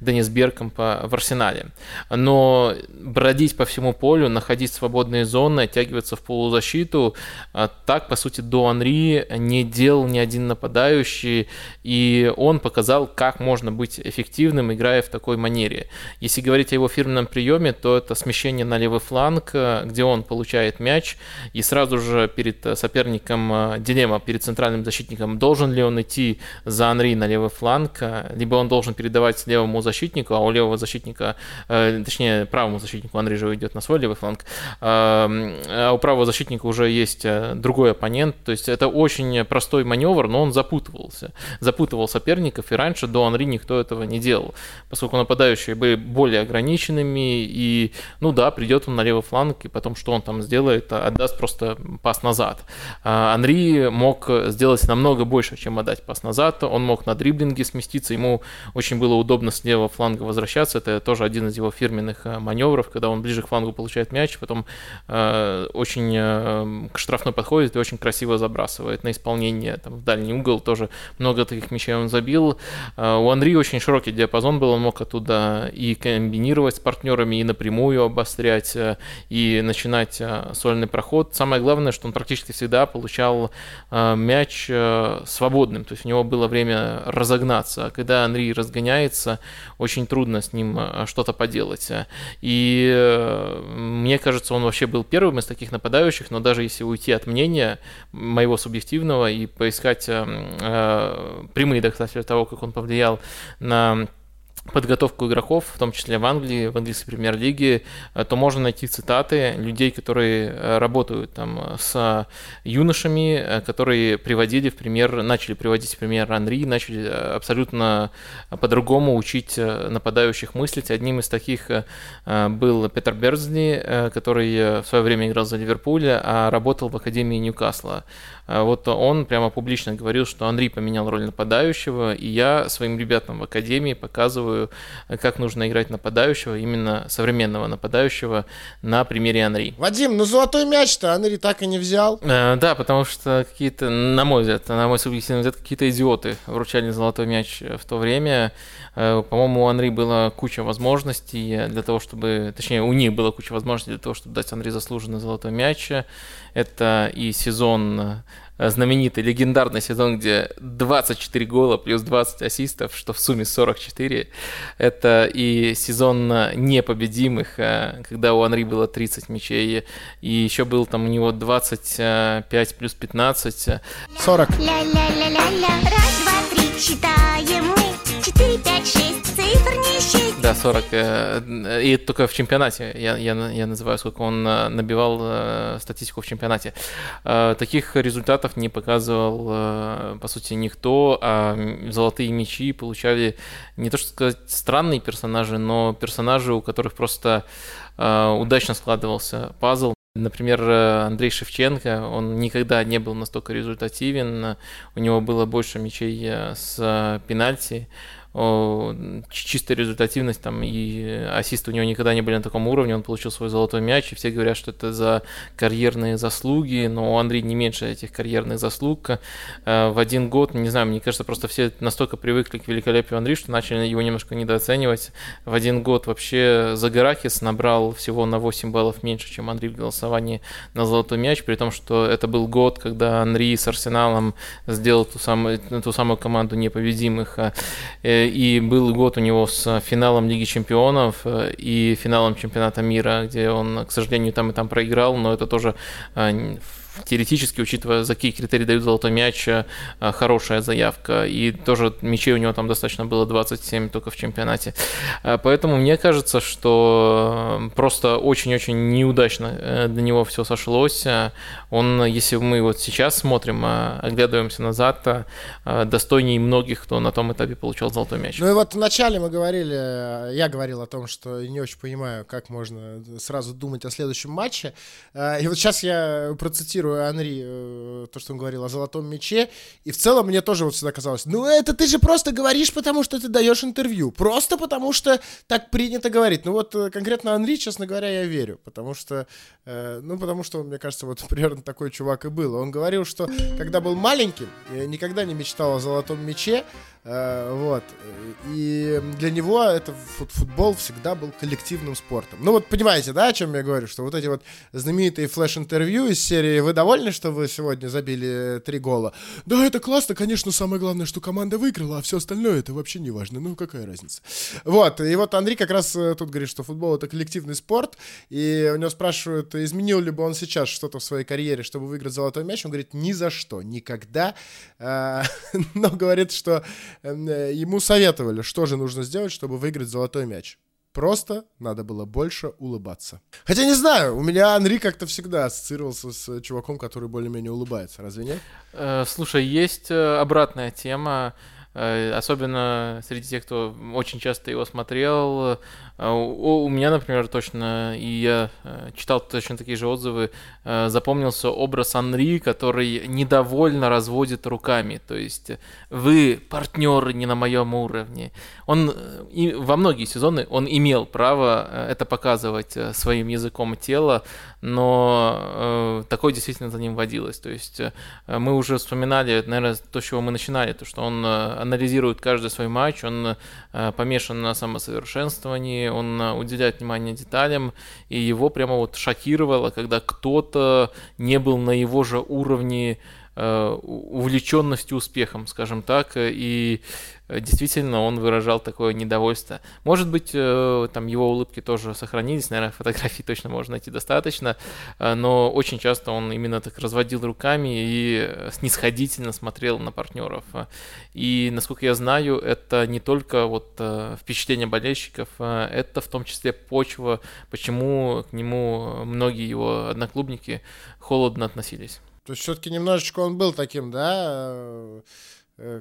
Денис Беркомп в Арсенале. Но бродить по всему полю, находить находить свободные зоны, оттягиваться в полузащиту. А так, по сути, до Анри не делал ни один нападающий, и он показал, как можно быть эффективным, играя в такой манере. Если говорить о его фирменном приеме, то это смещение на левый фланг, где он получает мяч, и сразу же перед соперником э, дилемма, перед центральным защитником, должен ли он идти за Анри на левый фланг, либо он должен передавать левому защитнику, а у левого защитника, э, точнее, правому защитнику Анри же идет на свой левый фланг, а у правого защитника уже есть э, другой оппонент. То есть это очень простой маневр, но он запутывался. Запутывал соперников, и раньше до Анри никто этого не делал, поскольку нападающие были более ограниченными, и, ну да, придет он на левый фланг, и потом что он там сделает, отдаст просто пас назад. А Анри мог сделать намного больше, чем отдать пас назад. Он мог на дриблинге сместиться, ему очень было удобно с левого фланга возвращаться. Это тоже один из его фирменных э, маневров, когда он ближе к флангу получает мяч, потом э, очень э, к штрафной подходит и очень красиво забрасывает на исполнение, там, в дальний угол тоже много таких мячей он забил. Э, у Анри очень широкий диапазон был, он мог оттуда и комбинировать с партнерами, и напрямую обострять, э, и начинать э, сольный проход. Самое главное, что он практически всегда получал э, мяч э, свободным, то есть у него было время разогнаться. А когда Анри разгоняется, очень трудно с ним э, что-то поделать. И э, мне кажется, кажется, он вообще был первым из таких нападающих, но даже если уйти от мнения моего субъективного и поискать э, э, прямые доказательства того, как он повлиял на подготовку игроков, в том числе в Англии, в английской премьер-лиге, э, то можно найти цитаты людей, которые э, работают там с юношами, э, которые приводили в пример, начали приводить в пример Анри, начали абсолютно по-другому учить нападающих мыслить. Одним из таких был Петер Берзли, который в свое время играл за Ливерпуль, а работал в Академии Ньюкасла. Вот он прямо публично говорил, что Анри поменял роль нападающего, и я своим ребятам в Академии показываю показываю, как нужно играть нападающего, именно современного нападающего на примере Анри. Вадим, ну золотой мяч-то Анри так и не взял. Э, да, потому что какие-то, на мой взгляд, на мой субъективный взгляд, какие-то идиоты вручали золотой мяч в то время. Э, по-моему, у Анри была куча возможностей для того, чтобы... Точнее, у них была куча возможностей для того, чтобы дать Анри заслуженный золотой мяч. Это и сезон э, знаменитый, легендарный сезон, где 24 гола плюс 20 ассистов, что в сумме 44. Это и сезон непобедимых, э, когда у Анри было 30 мячей, и еще был там у него 25 плюс 15. 40. Ля-ля-ля-ля-ля, раз, два, три, считаю. 46 цифр не счесть. Да, 40. Э, и только в чемпионате, я, я, я называю, сколько он э, набивал э, статистику в чемпионате. Таких результатов не показывал, по сути, никто, а золотые мячи получали не то, что сказать, странные персонажи, но персонажи, у которых просто удачно складывался пазл. Например, Андрей Шевченко, он никогда не был настолько результативен, у него было больше мячей с пенальти, чистая результативность там и ассисты у него никогда не были на таком уровне, он получил свой золотой мяч, и все говорят, что это за карьерные заслуги, но у Андрея не меньше этих карьерных заслуг. Э, В один год, не знаю, мне кажется, просто все настолько привыкли к великолепию Андрея, что начали его немножко недооценивать. В один год вообще Загоракис набрал всего на 8 баллов меньше, чем Андрей в голосовании на золотой мяч, при том, что это был год, когда Анри с Арсеналом сделал ту самую, ту самую команду непобедимых. а, э, И был год у него с финалом Лиги Чемпионов э, и финалом Чемпионата мира, где он, к сожалению, там и там проиграл, но это тоже н- теоретически, учитывая, за какие критерии дают золотой мяч, э, а, хорошая заявка. И тоже мячей у него там достаточно было 27 только в чемпионате. А, Поэтому мне кажется, что э, просто очень-очень неудачно э, для него все сошлось. Он, если мы вот сейчас смотрим, оглядываемся назад, достойней многих, кто на том этапе получал золотой мяч. Ну и вот вначале мы говорили, э, я говорил о том, что не очень понимаю, как можно сразу думать о следующем матче. Э, И вот сейчас я процитирую Анри, э, то, что он говорил о золотом мяче. И в целом мне тоже вот всегда казалось, ну это ты же просто говоришь, потому что ты даешь интервью. Просто потому что так принято говорить. Ну вот э, конкретно Анри, честно говоря, я верю. Потому что, э, ну потому что, мне кажется, вот примерно такой чувак и был. Он говорил, что когда был маленьким, э, никогда не мечтал о золотом мяче, Э, Вот. И для него это фут- футбол всегда был коллективным спортом. Ну вот понимаете, да, о чем я говорю? Что вот эти вот знаменитые флеш-интервью из серии «Вы довольны, что вы сегодня забили три гола?» Да, это классно, конечно, самое главное, что команда выиграла, а все остальное это вообще не важно. Ну какая разница? Вот, и вот Андрей как раз э, тут говорит, что футбол это коллективный спорт, и у него спрашивают, изменил ли бы он сейчас что-то в своей карьере, чтобы выиграть золотой мяч, он говорит, ни за что, никогда, А, но говорит, что э, ему советовали, что же нужно сделать, чтобы выиграть золотой мяч. Просто надо было больше улыбаться. Хотя не знаю, у меня Анри как-то всегда ассоциировался с чуваком, который более-менее улыбается, разве нет? Э, Слушай, есть э, обратная тема, э, особенно среди тех, кто очень часто его смотрел. Э, У у меня, например, точно, и я э, читал точно такие же отзывы, э, запомнился образ Анри, который недовольно разводит руками. То есть э, вы партнеры не на моем уровне. Он и во многие сезоны он имел право это показывать своим языком тела, но такое действительно за ним водилось. То есть мы уже вспоминали, наверное, то, с чего мы начинали, то, что он анализирует каждый свой матч, он помешан на самосовершенствовании, он э, уделяет внимание деталям, и его прямо вот шокировало, когда кто-то не был на его же уровне э, у- увлеченности успехом, скажем так, э, и действительно он выражал такое недовольство. Может быть, э, там его улыбки тоже сохранились, наверное, фотографий точно можно найти достаточно, э, но очень часто он именно так разводил руками и э, снисходительно смотрел на партнеров. Э, И, насколько я знаю, это не только вот э, впечатление болельщиков, э, это в том числе почва, почему к нему многие его одноклубники холодно относились. То есть все-таки немножечко он был таким, да, э, э,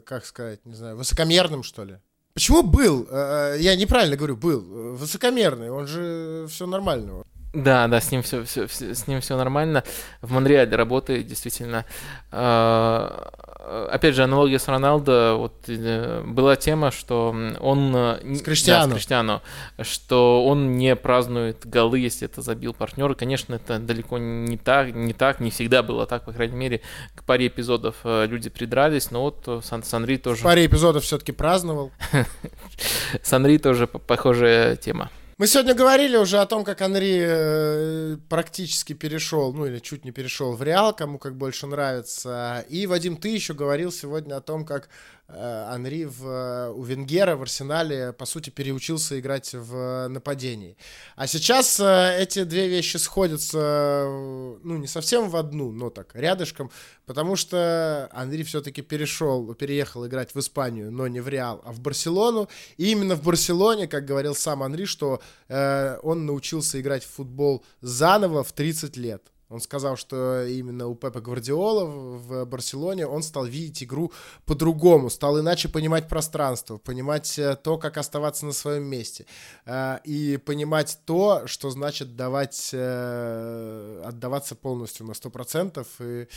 как сказать, не знаю, высокомерным, что ли? Почему был? Э, э, Я неправильно говорю, был. Э, Высокомерный, он же все нормально. Да, да, с ним все, с ним все нормально. В Монреале работает действительно. А, Опять же, аналогия с Роналдо. Вот э, была тема, что он э, С Криштиану. да, с Криштиану, что он не празднует голы, если это забил партнер. Конечно, это далеко не так, не так, не всегда было так, по крайней мере, к паре эпизодов э, люди придрались, но вот э, Сан Санри тоже, Паре эпизодов все-таки праздновал. Санри тоже похожая тема. Мы сегодня говорили уже о том, как Анри э, практически перешел, ну или чуть не перешел в Реал, кому как больше нравится. И, Вадим, ты еще говорил сегодня о том, как Анри в, у Венгера в Арсенале, по сути, переучился играть в нападении. А сейчас э, эти две вещи сходятся, ну, не совсем в одну, но так, рядышком, потому что Анри все-таки перешел, переехал играть в Испанию, но не в Реал, а в Барселону. И именно в Барселоне, как говорил сам Анри, что э, он научился играть в футбол заново в 30 лет. Он сказал, что именно у Пепа Гвардиола в Барселоне он стал видеть игру по-другому, стал иначе понимать пространство, понимать э, то, как оставаться на своем месте, э, и понимать то, что значит давать, э, отдаваться полностью на 100% и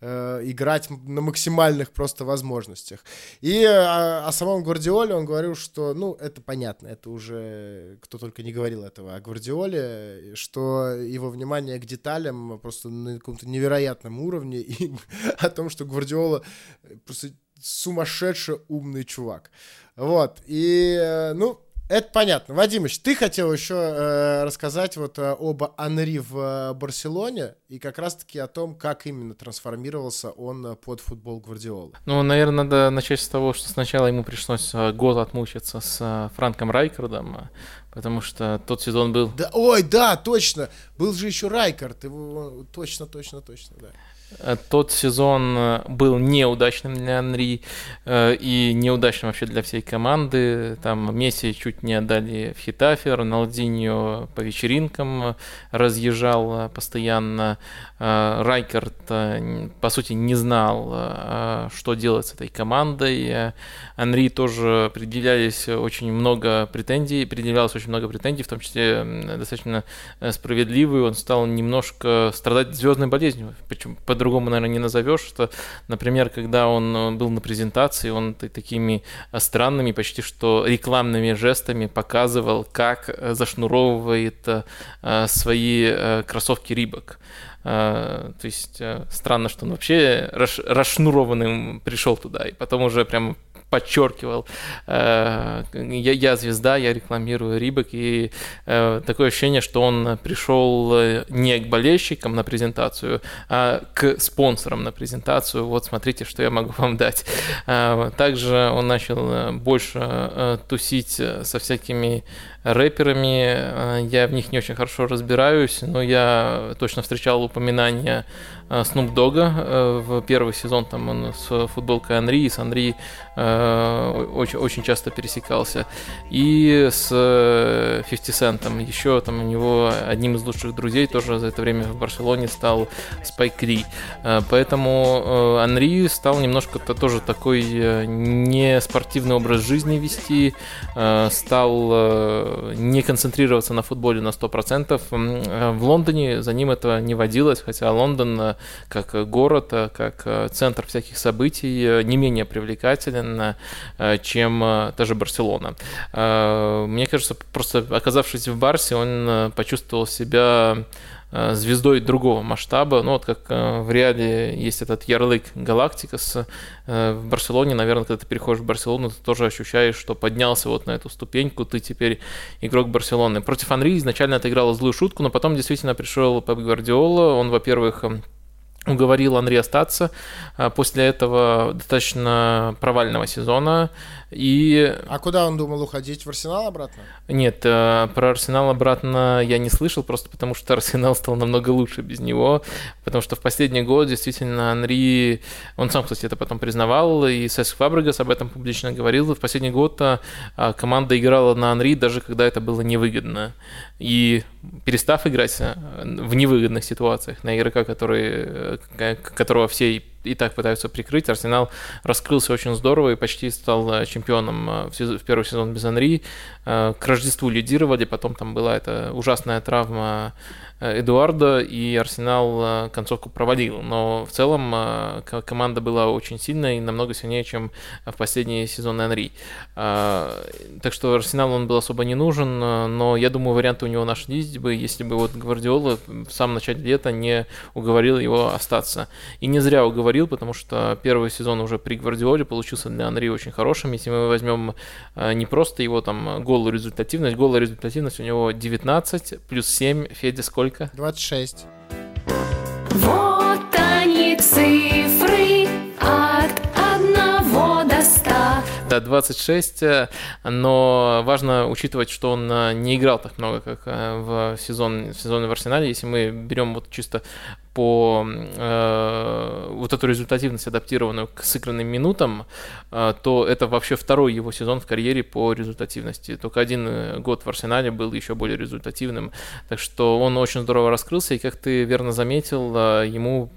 играть на максимальных просто возможностях. И о, о самом Гвардиоле он говорил, что, ну, это понятно, это уже кто только не говорил этого о Гвардиоле, что его внимание к деталям просто на каком-то невероятном уровне, и о том, что Гвардиола просто сумасшедше умный чувак. Вот, и, э, ну, это понятно. Вадимыч, ты хотел еще э, рассказать вот э, об Анри в э, Барселоне и как раз-таки о том, как именно трансформировался он э, под футбол Гвардиолы. Ну, наверное, надо начать с того, что сначала ему пришлось год отмучиться с Франком Райкардом, потому что тот сезон был... Да, ой, да, точно! Был же еще Райкард, его... точно, точно, точно, да. Э, тот сезон э, был неудачным для Анри э, и неудачным вообще для всей команды. Там Месси чуть не отдали в Хитафе, Роналдиньо по вечеринкам разъезжал постоянно. Райкард, по сути, не знал, что делать с этой командой. Анри тоже предъявлялись очень много претензий, предъявлялось очень много претензий, в том числе достаточно справедливые. Он стал немножко страдать звездной болезнью, причем по-другому, наверное, не назовешь, что, например, когда он э, был на презентации, он такими э, странными, почти что рекламными жестами показывал, как э, зашнуровывает свои кроссовки Рибок. То есть странно, что он вообще расшнурованным пришел туда, и потом уже прям подчеркивал, э, я, я звезда, я рекламирую Рибок, и э, такое ощущение, что он пришел э, не к болельщикам на презентацию, а к спонсорам на презентацию. Вот смотрите, что я могу вам дать. Также он начал больше тусить со всякими рэперами. Я в них не очень хорошо разбираюсь, но я точно встречал упоминания Snoop Dogg в первый сезон, там он с футболкой Анри, с Анри Э, очень, очень часто пересекался. И с 50 Cent, еще там у него одним из лучших друзей тоже за это время в Барселоне стал Спайк Ри. Э, поэтому э, Анри стал немножко -то тоже такой не спортивный образ жизни вести, стал не концентрироваться на футболе на 100%. В Лондоне за ним это не водилось, хотя Лондон как город, как центр всяких событий не менее привлекателен уверенно, э, чем э, даже Барселона. Э, мне кажется, просто оказавшись в Барсе, он почувствовал себя звездой другого масштаба. Ну, вот как в Реале есть этот ярлык Галактикас, в Барселоне, наверное, когда ты переходишь в Барселону, ты тоже ощущаешь, что поднялся вот на эту ступеньку, ты теперь игрок Барселоны. Против Анри изначально это играло злую шутку, но потом действительно пришел Пеп Гвардиола, он, во-первых, уговорил Анри остаться а, после этого достаточно провального сезона. И... А куда он думал уходить? В Арсенал обратно? Нет, э, про Арсенал обратно я не слышал, просто потому что Арсенал стал намного лучше без него, потому что в последний год действительно Анри, он сам, кстати, это потом признавал, и Сеск Фабрегас об этом публично говорил, в последний год а, команда играла на Анри, даже когда это было невыгодно. И перестав играть э, в невыгодных ситуациях на игрока, который, э, которого все и так пытаются прикрыть. Арсенал раскрылся очень здорово и почти стал э, чемпионом э, в первый сезон без Анри. Э, к Рождеству лидировали, потом там была эта ужасная травма Эдуарда, и Арсенал концовку провалил. Но в целом команда была очень сильная и намного сильнее, чем в последние сезоны Анри. Так что Арсенал он был особо не нужен, но я думаю, варианты у него нашлись бы, если бы вот Гвардиола в самом начале лета не уговорил его остаться. И не зря уговорил говорил, потому что первый сезон уже при Гвардиоле получился для Анри очень хорошим. Если мы возьмем э, не просто его там голую результативность, голая результативность у него 19 плюс 7, Федя сколько? 26. Вот они цифры от одного до ста. Да, 26, э, но важно учитывать, что он э, не играл так много, как в сезон, в сезоне в Арсенале. Если мы берем вот чисто по э, вот эту результативность, адаптированную к сыгранным минутам, э, то это вообще второй его сезон в карьере по результативности. Только один э, год в Арсенале был еще более результативным. Так что он очень здорово раскрылся, и как ты верно заметил, э, ему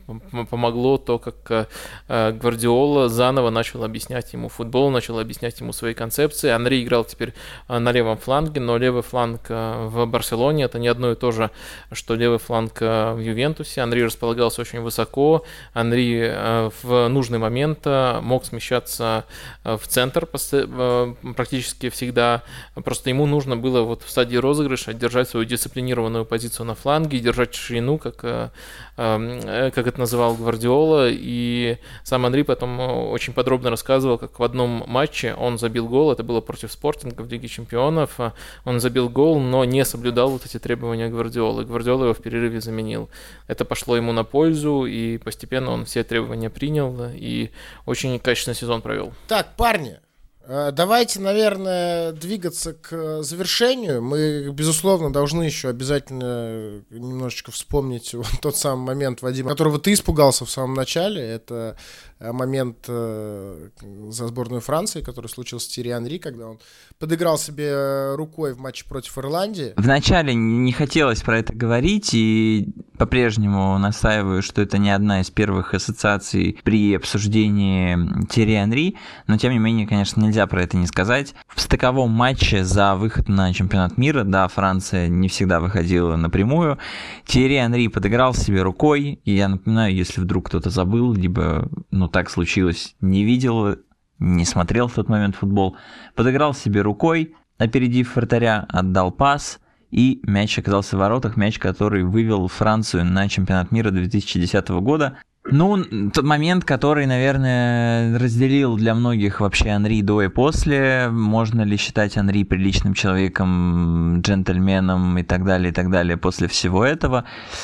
помогло то, как э, Гвардиола заново начал объяснять ему футбол, начал объяснять ему свои концепции. Анри играл теперь э, на левом фланге, но левый фланг э, в Барселоне это не одно и то же, что левый фланг в Ювентусе. Анри располагался очень высоко. Анри э, в нужный момент э, мог смещаться э, в центр практически всегда. Просто ему нужно было вот в стадии розыгрыша держать свою дисциплинированную позицию на фланге, держать ширину, как, как это называл Гвардиола. И сам Анри потом э, очень подробно рассказывал, как в одном матче он забил гол, это было против Спортинга в Лиге Чемпионов. э, Он забил гол, но не соблюдал вот эти требования Гвардиолы. Гвардиола его в перерыве заменил. Это пошло ему на пользу, и постепенно он все требования принял и очень качественный сезон провел. Так, парни, э, давайте, наверное, двигаться к завершению. Мы, безусловно, должны еще обязательно немножечко вспомнить вот тот самый момент, Вадим, которого ты испугался в самом начале. Это э, момент э, за сборную Франции, который случился с Тири Анри, когда он подыграл себе э, рукой в матче против Ирландии. Вначале не хотелось про это говорить, и по-прежнему настаиваю, что это не одна из первых ассоциаций при обсуждении Терри Анри, но тем не менее, конечно, нельзя про это не сказать. В стыковом матче за выход на чемпионат мира, да, Франция не всегда выходила напрямую, Терри Анри подыграл себе рукой, и я напоминаю, если вдруг кто-то забыл, либо, ну, так случилось, не видел, не смотрел в тот момент футбол, подыграл себе рукой, опередив вратаря, отдал пас, и мяч оказался в воротах, мяч, который вывел Францию на чемпионат мира 2010 года. Ну, тот момент, который, наверное, разделил для многих вообще Анри до и после. Можно ли считать Анри приличным человеком, джентльменом и так далее, и так далее после всего этого.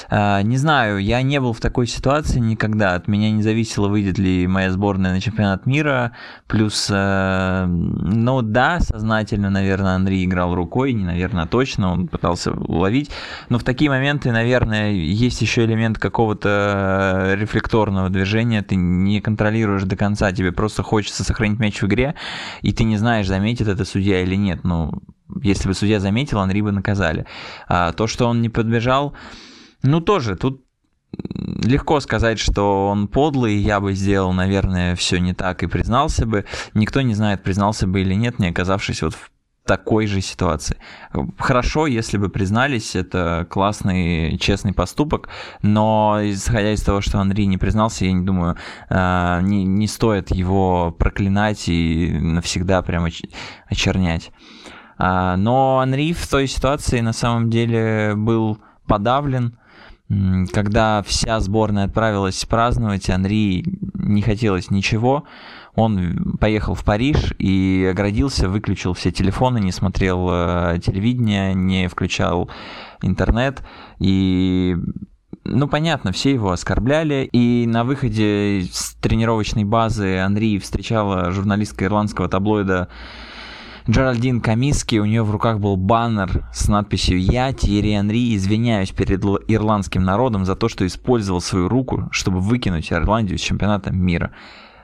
А, Не знаю, я не был в такой ситуации никогда. От меня не зависело, выйдет ли моя сборная на чемпионат мира. Плюс, э, ну да, сознательно, наверное, Анри играл рукой, не наверное, точно, он пытался уловить. Но в такие моменты, наверное, есть еще элемент какого-то рефлекторного движения, ты не контролируешь до конца, тебе просто хочется сохранить мяч в игре, и ты не знаешь, заметит это судья или нет. Ну, если бы судья заметил, Анри бы наказали. А то, что он не подбежал, ну тоже, тут легко сказать, что он подлый, я бы сделал, наверное, все не так и признался бы. Никто не знает, признался бы или нет, не оказавшись вот в такой же ситуации. Хорошо, если бы признались, это классный, честный поступок, но исходя из того, что Андрей не признался, я не думаю, э, не, не стоит его проклинать и навсегда прям оч- очернять. А, Но Анри в той ситуации на самом деле был подавлен, когда вся сборная отправилась праздновать, Анри не хотелось ничего. Он поехал в Париж и оградился, выключил все телефоны, не смотрел э, телевидение, не включал интернет. И ну, понятно, все его оскорбляли. И на выходе с тренировочной базы Анри встречала журналистка ирландского таблоида Джеральдин Камиски, у нее в руках был баннер с надписью «Я, Тиери Анри, извиняюсь перед ирландским народом за то, что использовал свою руку, чтобы выкинуть Ирландию с чемпионата мира».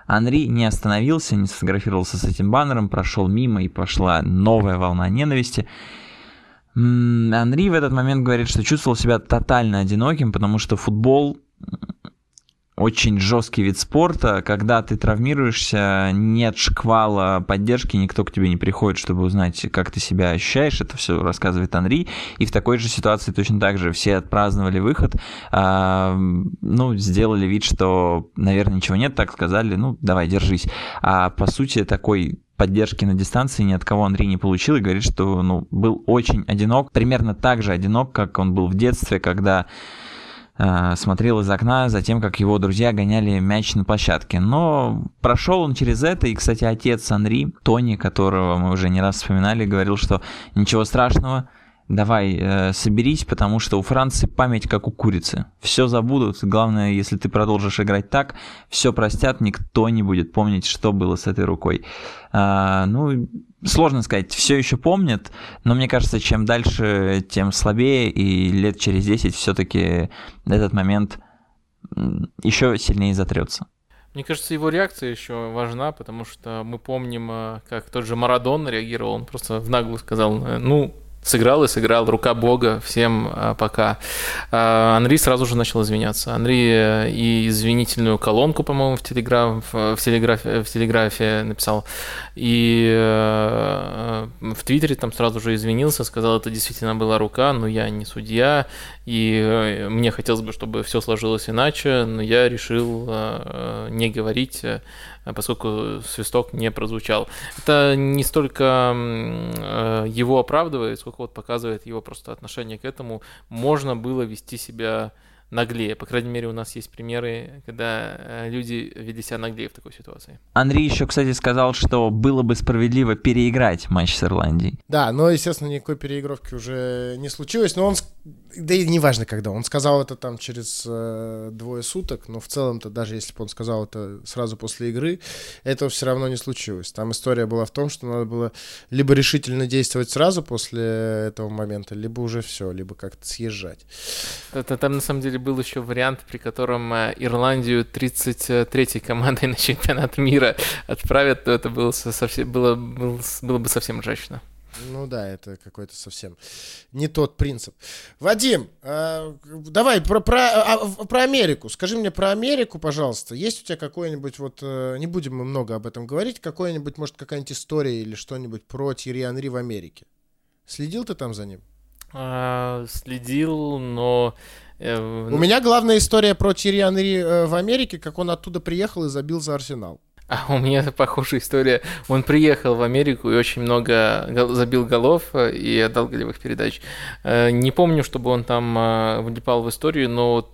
Анри не остановился, не сфотографировался с этим баннером, прошел мимо и пошла новая волна ненависти. Анри в этот момент говорит, что чувствовал себя тотально одиноким, потому что футбол очень жесткий вид спорта, когда ты травмируешься, нет шквала поддержки, никто к тебе не приходит, чтобы узнать, как ты себя ощущаешь, это все рассказывает Анри, и в такой же ситуации точно так же все отпраздновали выход, а, ну, сделали вид, что, наверное, ничего нет, так сказали, ну, давай, держись, а по сути такой поддержки на дистанции ни от кого Андрей не получил и говорит, что ну, был очень одинок, примерно так же одинок, как он был в детстве, когда смотрел из окна за тем, как его друзья гоняли мяч на площадке. Но прошел он через это, и, кстати, отец Анри, Тони, которого мы уже не раз вспоминали, говорил, что ничего страшного, давай, э, соберись, потому что у Франции память как у курицы. Все забудут, главное, если ты продолжишь играть так, все простят, никто не будет помнить, что было с этой рукой. А, ну, сложно сказать, все еще помнят, но мне кажется, чем дальше, тем слабее, и лет через 10 все-таки этот момент еще сильнее затрется. Мне кажется, его реакция еще важна, потому что мы помним, э, как тот же Марадон реагировал, он просто в наглую сказал, э, ну, сыграл и сыграл, рука бога, всем а, пока. А, Анри сразу же начал извиняться. Анри э, и извинительную колонку, по-моему, в, телеграф, в, телеграфе, в телеграфе написал, и э, в Твиттере там сразу же извинился, сказал, это действительно была рука, но я не судья, и э, мне хотелось бы, чтобы все сложилось иначе, но я решил э, не говорить поскольку свисток не прозвучал. Это не столько э, его оправдывает, сколько вот показывает его просто отношение к этому. Можно было вести себя наглее. По крайней мере, у нас есть примеры, когда э, люди вели себя наглее в такой ситуации. Андрей еще, кстати, сказал, что было бы справедливо переиграть матч с Ирландией. Да, но, естественно, никакой переигровки уже не случилось. Но он, да и неважно когда, он сказал это там через э, двое суток, но в целом-то, даже если бы он сказал это сразу после игры, этого все равно не случилось. Там история была в том, что надо было либо решительно действовать сразу после этого момента, либо уже все, либо как-то съезжать. Это, там, на самом деле, был еще вариант, при котором э, Ирландию 33-й командой на чемпионат мира отправят, то это было, совсем, было, было, было бы совсем ржачно. Ну да, это какой-то совсем не тот принцип. Вадим, э, давай про, про, а, про Америку. Скажи мне про Америку, пожалуйста. Есть у тебя какой-нибудь, вот, э, не будем мы много об этом говорить, какой-нибудь, может, какая-нибудь история или что-нибудь про Тири Анри в Америке? Следил ты там за ним? А, следил, но У меня главная история про Тири Анри э, в Америке, как он оттуда приехал и забил за Арсенал. А у меня похожая история. Он приехал в Америку и очень много забил голов э, и отдал голевых передач. Э, не помню, чтобы он там э, влипал в историю, но вот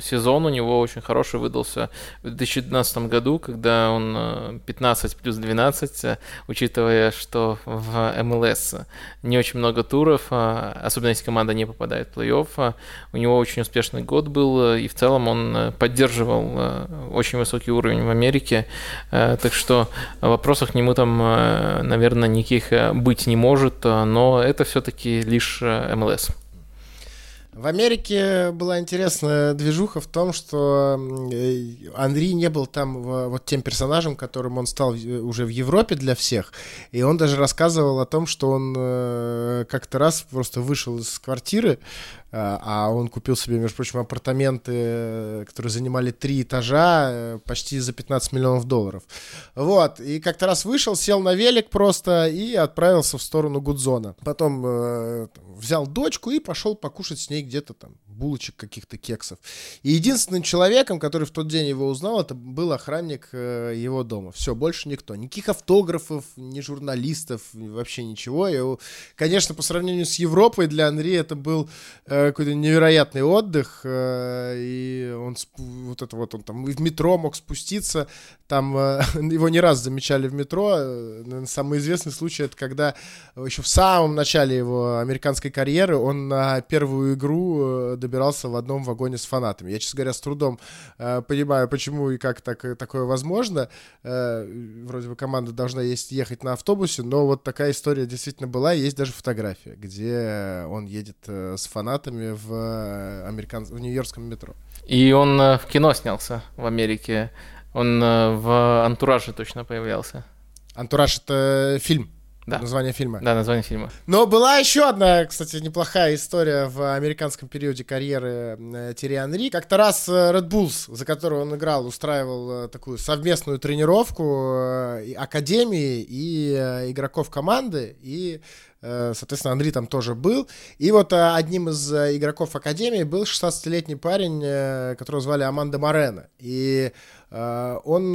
сезон у него очень хороший выдался в 2012 году, когда он 15 плюс 12, учитывая, что в МЛС не очень много туров, особенно если команда не попадает в плей-офф. У него очень успешный год был, и в целом он поддерживал очень высокий уровень в Америке. Э, так что вопросов к нему там, э, наверное, никаких э, быть не может, но это все-таки лишь МЛС. В Америке была интересная движуха в том, что Андрей не был там вот тем персонажем, которым он стал уже в Европе для всех. И он даже рассказывал о том, что он как-то раз просто вышел из квартиры, а, а он купил себе, между прочим, апартаменты, которые занимали три этажа, э, почти за 15 миллионов долларов. Вот, и как-то раз вышел, сел на велик просто и отправился в сторону Гудзона. Потом э, взял дочку и пошел покушать с ней где-то там булочек, каких-то кексов. И единственным человеком, который в тот день его узнал, это был охранник э, его дома. Все, больше никто. Никаких автографов, ни журналистов, вообще ничего. И, конечно, по сравнению с Европой для Анри это был э, какой-то невероятный отдых. Э, и он вот это вот он там в метро мог спуститься. Там его не раз замечали в метро. Самый известный случай это когда еще в самом начале его американской карьеры он на первую игру добирался в одном вагоне с фанатами. Я, честно говоря, с трудом э, понимаю, почему и как так, такое возможно. Э, вроде бы команда должна есть, ехать на автобусе, но вот такая история действительно была. Есть даже фотография, где он едет э, с фанатами в, э, американ... в нью-йоркском метро. И он э, в кино снялся в Америке. Он э, в «Антураже» точно появлялся. «Антураж» — это фильм. Да. Название фильма. Да, название фильма. Но была еще одна, кстати, неплохая история в американском периоде карьеры э, Терри Анри. Как-то раз э, Red Bulls, за которую он играл, устраивал э, такую совместную тренировку академии и игроков команды. И Соответственно, Андрей там тоже был. И вот одним из игроков Академии был 16-летний парень, которого звали Аманда Морена. И он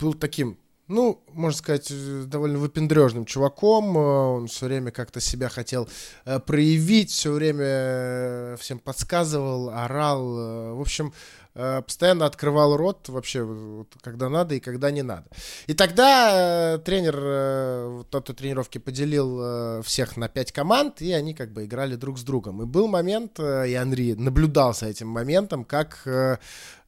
был таким ну, можно сказать, э, довольно выпендрежным чуваком. Э, Он все время как-то себя хотел э, проявить, все время всем подсказывал, орал. В общем, постоянно открывал рот вообще, вот, когда надо и когда не надо. И тогда тренер э, вот на той тренировке поделил всех на пять команд, и они как бы играли друг с другом. И был момент, э, и Анри наблюдал за этим моментом, как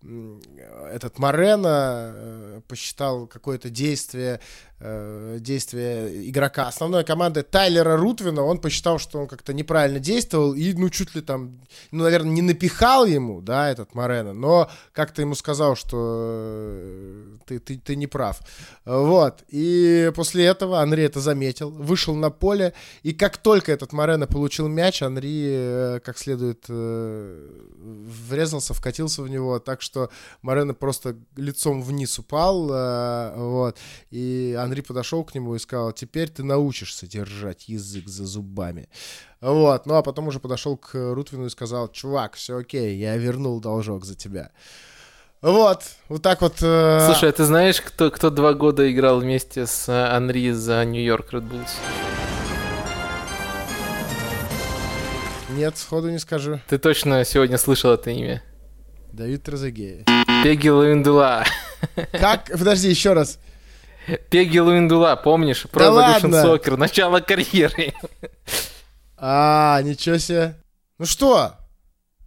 этот Морено э, посчитал какое-то действие, э, действие игрока основной команды Тайлера Рутвина, он посчитал, что он как-то неправильно действовал и, ну, чуть ли там, ну, наверное, не напихал ему, да, этот Морено, но как-то ему сказал, что э, ты, ты, ты не прав. Вот. И после этого Анри это заметил, вышел на поле, и как только этот Морено получил мяч, Анри как следует врезался, вкатился в него, так что Морено просто лицом вниз упал, э, вот, и Анри подошел к нему и сказал, теперь ты научишься держать язык за зубами. Вот, ну а потом уже подошел к Рутвину и сказал, чувак, все окей, я вернул должок за тебя. Вот, вот так вот. э, Слушай, а ты знаешь, кто, кто два года играл вместе с э, Анри за Нью-Йорк Red Bulls? Нет, сходу не скажу. Ты точно сегодня слышал это имя? Давид Трезегеев. Пеги Луиндула. Как? Подожди, еще раз. Пеги Луиндула, помнишь? Pro Да Evolution ладно? Soccer, начало карьеры. А, ничего себе. Ну что,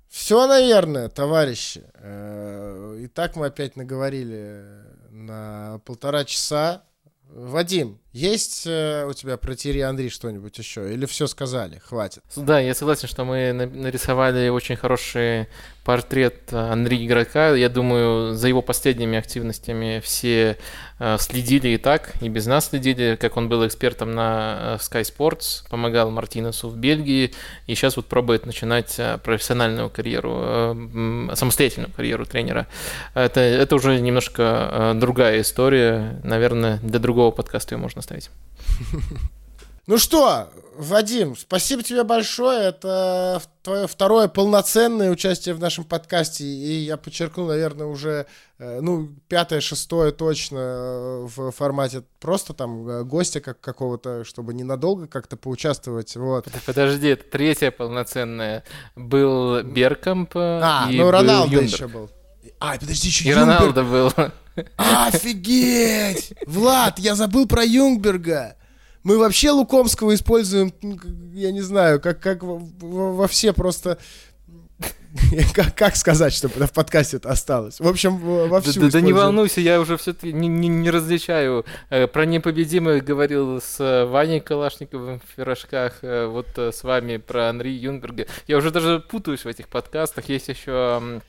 все, наверное, товарищи. Э, Итак, мы опять наговорили на полтора часа. Вадим, есть э, у тебя про Тири Андрей что-нибудь еще? Или все сказали? Хватит. Да, я согласен, что мы на- нарисовали очень хороший портрет э, Анри игрока. Я думаю, за его последними активностями все э, следили и так, и без нас следили, как он был экспертом на Sky Sports, помогал Мартинесу в Бельгии, и сейчас вот пробует начинать профессиональную карьеру, самостоятельную карьеру тренера. Это, это уже немножко другая история. Наверное, для другого подкаста ее можно ставить. Ну что, Вадим, спасибо тебе большое. Это твое второе полноценное участие в нашем подкасте. И я подчеркну, наверное, уже, э, ну, пятое, шестое точно э, в формате просто там э, гостя как какого-то, чтобы ненадолго как-то поучаствовать. Вот. Подожди, это третья полноценная. Был Беркамп А, и ну был Роналдо Юнберг. еще был. А, подожди, еще И Роналдо был. Офигеть! Влад, я забыл про Юнгберга. Мы вообще Лукомского используем, я не знаю, как, как во, во- все просто... Как, как сказать, чтобы в подкасте это осталось? В общем, во всю да- да не волнуйся, я уже все-таки не, не- не различаю. Э, Про непобедимых говорил с э, Ваней Калашниковым в пирожках, э, вот с вами про Анри Юнберга. Я уже даже путаюсь в этих подкастах. Есть еще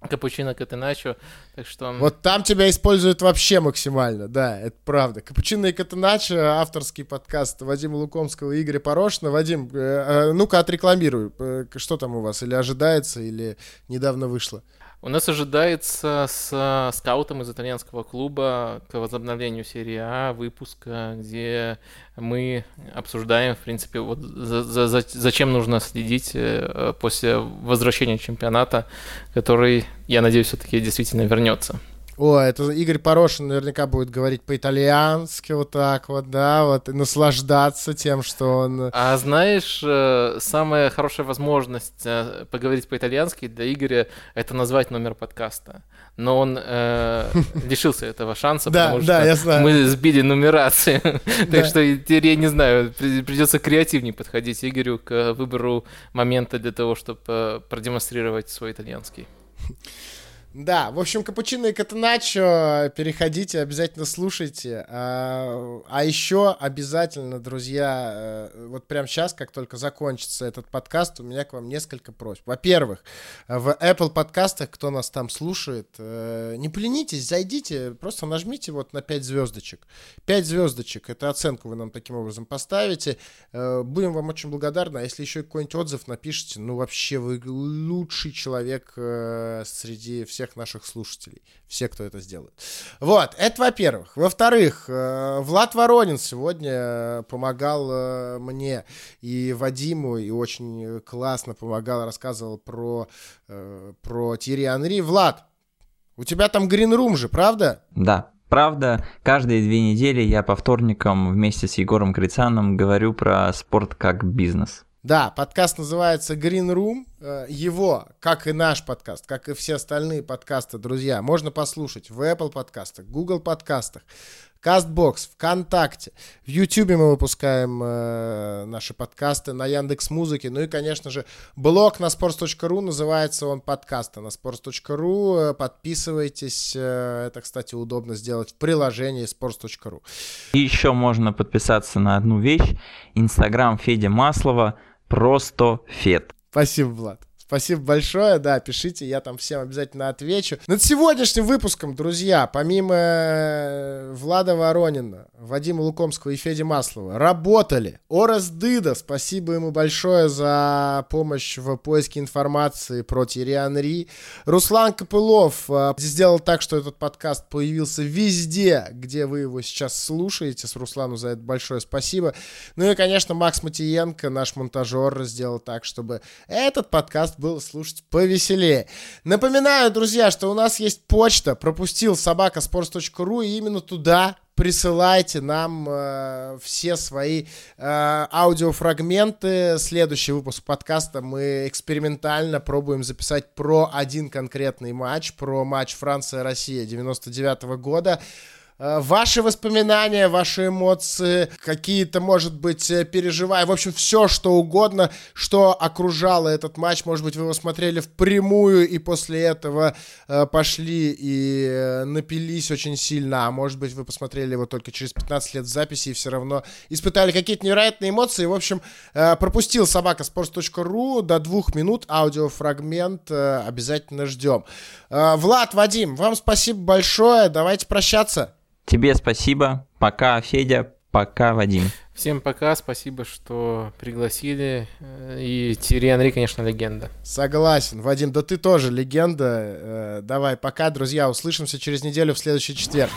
Капучино Катеначо, так что... Вот там тебя используют вообще максимально, да, это правда. Капучино и Катаначо, авторский подкаст Вадима Лукомского и Игоря Порошина. Вадим, э, э, ну-ка отрекламируй, э, что там у вас, или ожидается, или недавно вышло? У нас ожидается с э, скаутом из итальянского клуба к возобновлению серии А выпуска, где мы обсуждаем, в принципе, вот за- за- за- зачем нужно следить э, после возвращения чемпионата, который, я надеюсь, все-таки действительно вернется. О, это Игорь Порошин наверняка будет говорить по-итальянски вот так вот, да, вот, и наслаждаться тем, что он... А знаешь, э, самая хорошая возможность э, поговорить по-итальянски для Игоря это назвать номер подкаста. Но он э, лишился этого шанса, потому что мы сбили нумерацию. Да. Так что теперь я не знаю, при- придется креативнее подходить Игорю к выбору момента для того, чтобы продемонстрировать свой итальянский. Да, в общем, Капучино и Катаначо, переходите, обязательно слушайте. А, а еще обязательно, друзья, э, вот прямо сейчас, как только закончится этот подкаст, у меня к вам несколько просьб. Во-первых, в Apple подкастах, кто нас там слушает, э, не поленитесь, зайдите, просто нажмите вот на 5 звездочек. 5 звездочек, это оценку вы нам таким образом поставите. Э, Будем вам очень благодарны, а если еще какой-нибудь отзыв напишите, ну вообще вы лучший человек среди всех наших слушателей. Все, кто это сделает. Вот, это во-первых. Во-вторых, э, Влад Воронин сегодня э, помогал э, мне и Вадиму, и очень классно помогал, рассказывал про, про Тири Анри. Влад, у тебя там гринрум же, правда? Да, Правда, каждые две недели я по вторникам вместе с Егором Крицаном говорю про спорт как бизнес. Да, подкаст называется Green Room. Э, Его, как и наш подкаст, как и все остальные подкасты, друзья, можно послушать в Apple подкастах, Google подкастах, Castbox, ВКонтакте. В Ютубе мы выпускаем э, наши подкасты на Яндекс Музыке. Ну и, конечно же, блог на sports.ru называется он подкаста на sports.ru. Э, Подписывайтесь. Э, это, кстати, удобно сделать в приложении sports.ru. И еще можно подписаться на одну вещь. Инстаграм Федя Маслова просто Фед. Спасибо, Влад. Спасибо большое, да, пишите, я там всем обязательно отвечу. Над сегодняшним выпуском, друзья, помимо э, Влада Воронина, Вадима Лукомского и Феди Маслова, работали Орас Дыда, спасибо ему большое за помощь в поиске информации про Тири Анри. Руслан Копылов э, сделал так, что этот подкаст появился везде, где вы его сейчас слушаете. С Руслану за это большое спасибо. Ну и, конечно, Макс Матиенко, наш монтажер, сделал так, чтобы этот подкаст был слушать повеселее. Напоминаю, друзья, что у нас есть почта пропустил собака sports.ru и именно туда присылайте нам э, все свои э, аудиофрагменты. Следующий выпуск подкаста мы экспериментально пробуем записать про один конкретный матч, про матч Франция-Россия 99 -го года. Э, Ваши воспоминания, ваши эмоции, какие-то, может быть, э, переживания, в общем, все, что угодно, что окружало этот матч. Может быть, вы его смотрели впрямую и после этого э, пошли и напились очень сильно, а может быть, вы посмотрели его только через 15 лет записи и все равно испытали какие-то невероятные эмоции. В общем, пропустил собака sports.ru до двух минут аудиофрагмент обязательно ждем. Влад, Вадим, вам спасибо большое, давайте прощаться. Тебе спасибо. Пока, Федя. Пока, Вадим. Всем пока, спасибо, что пригласили. Э, И Тири Анри, конечно, легенда. Согласен, Вадим, да ты тоже легенда. Э, Давай, пока, друзья, услышимся через неделю в следующий четверг.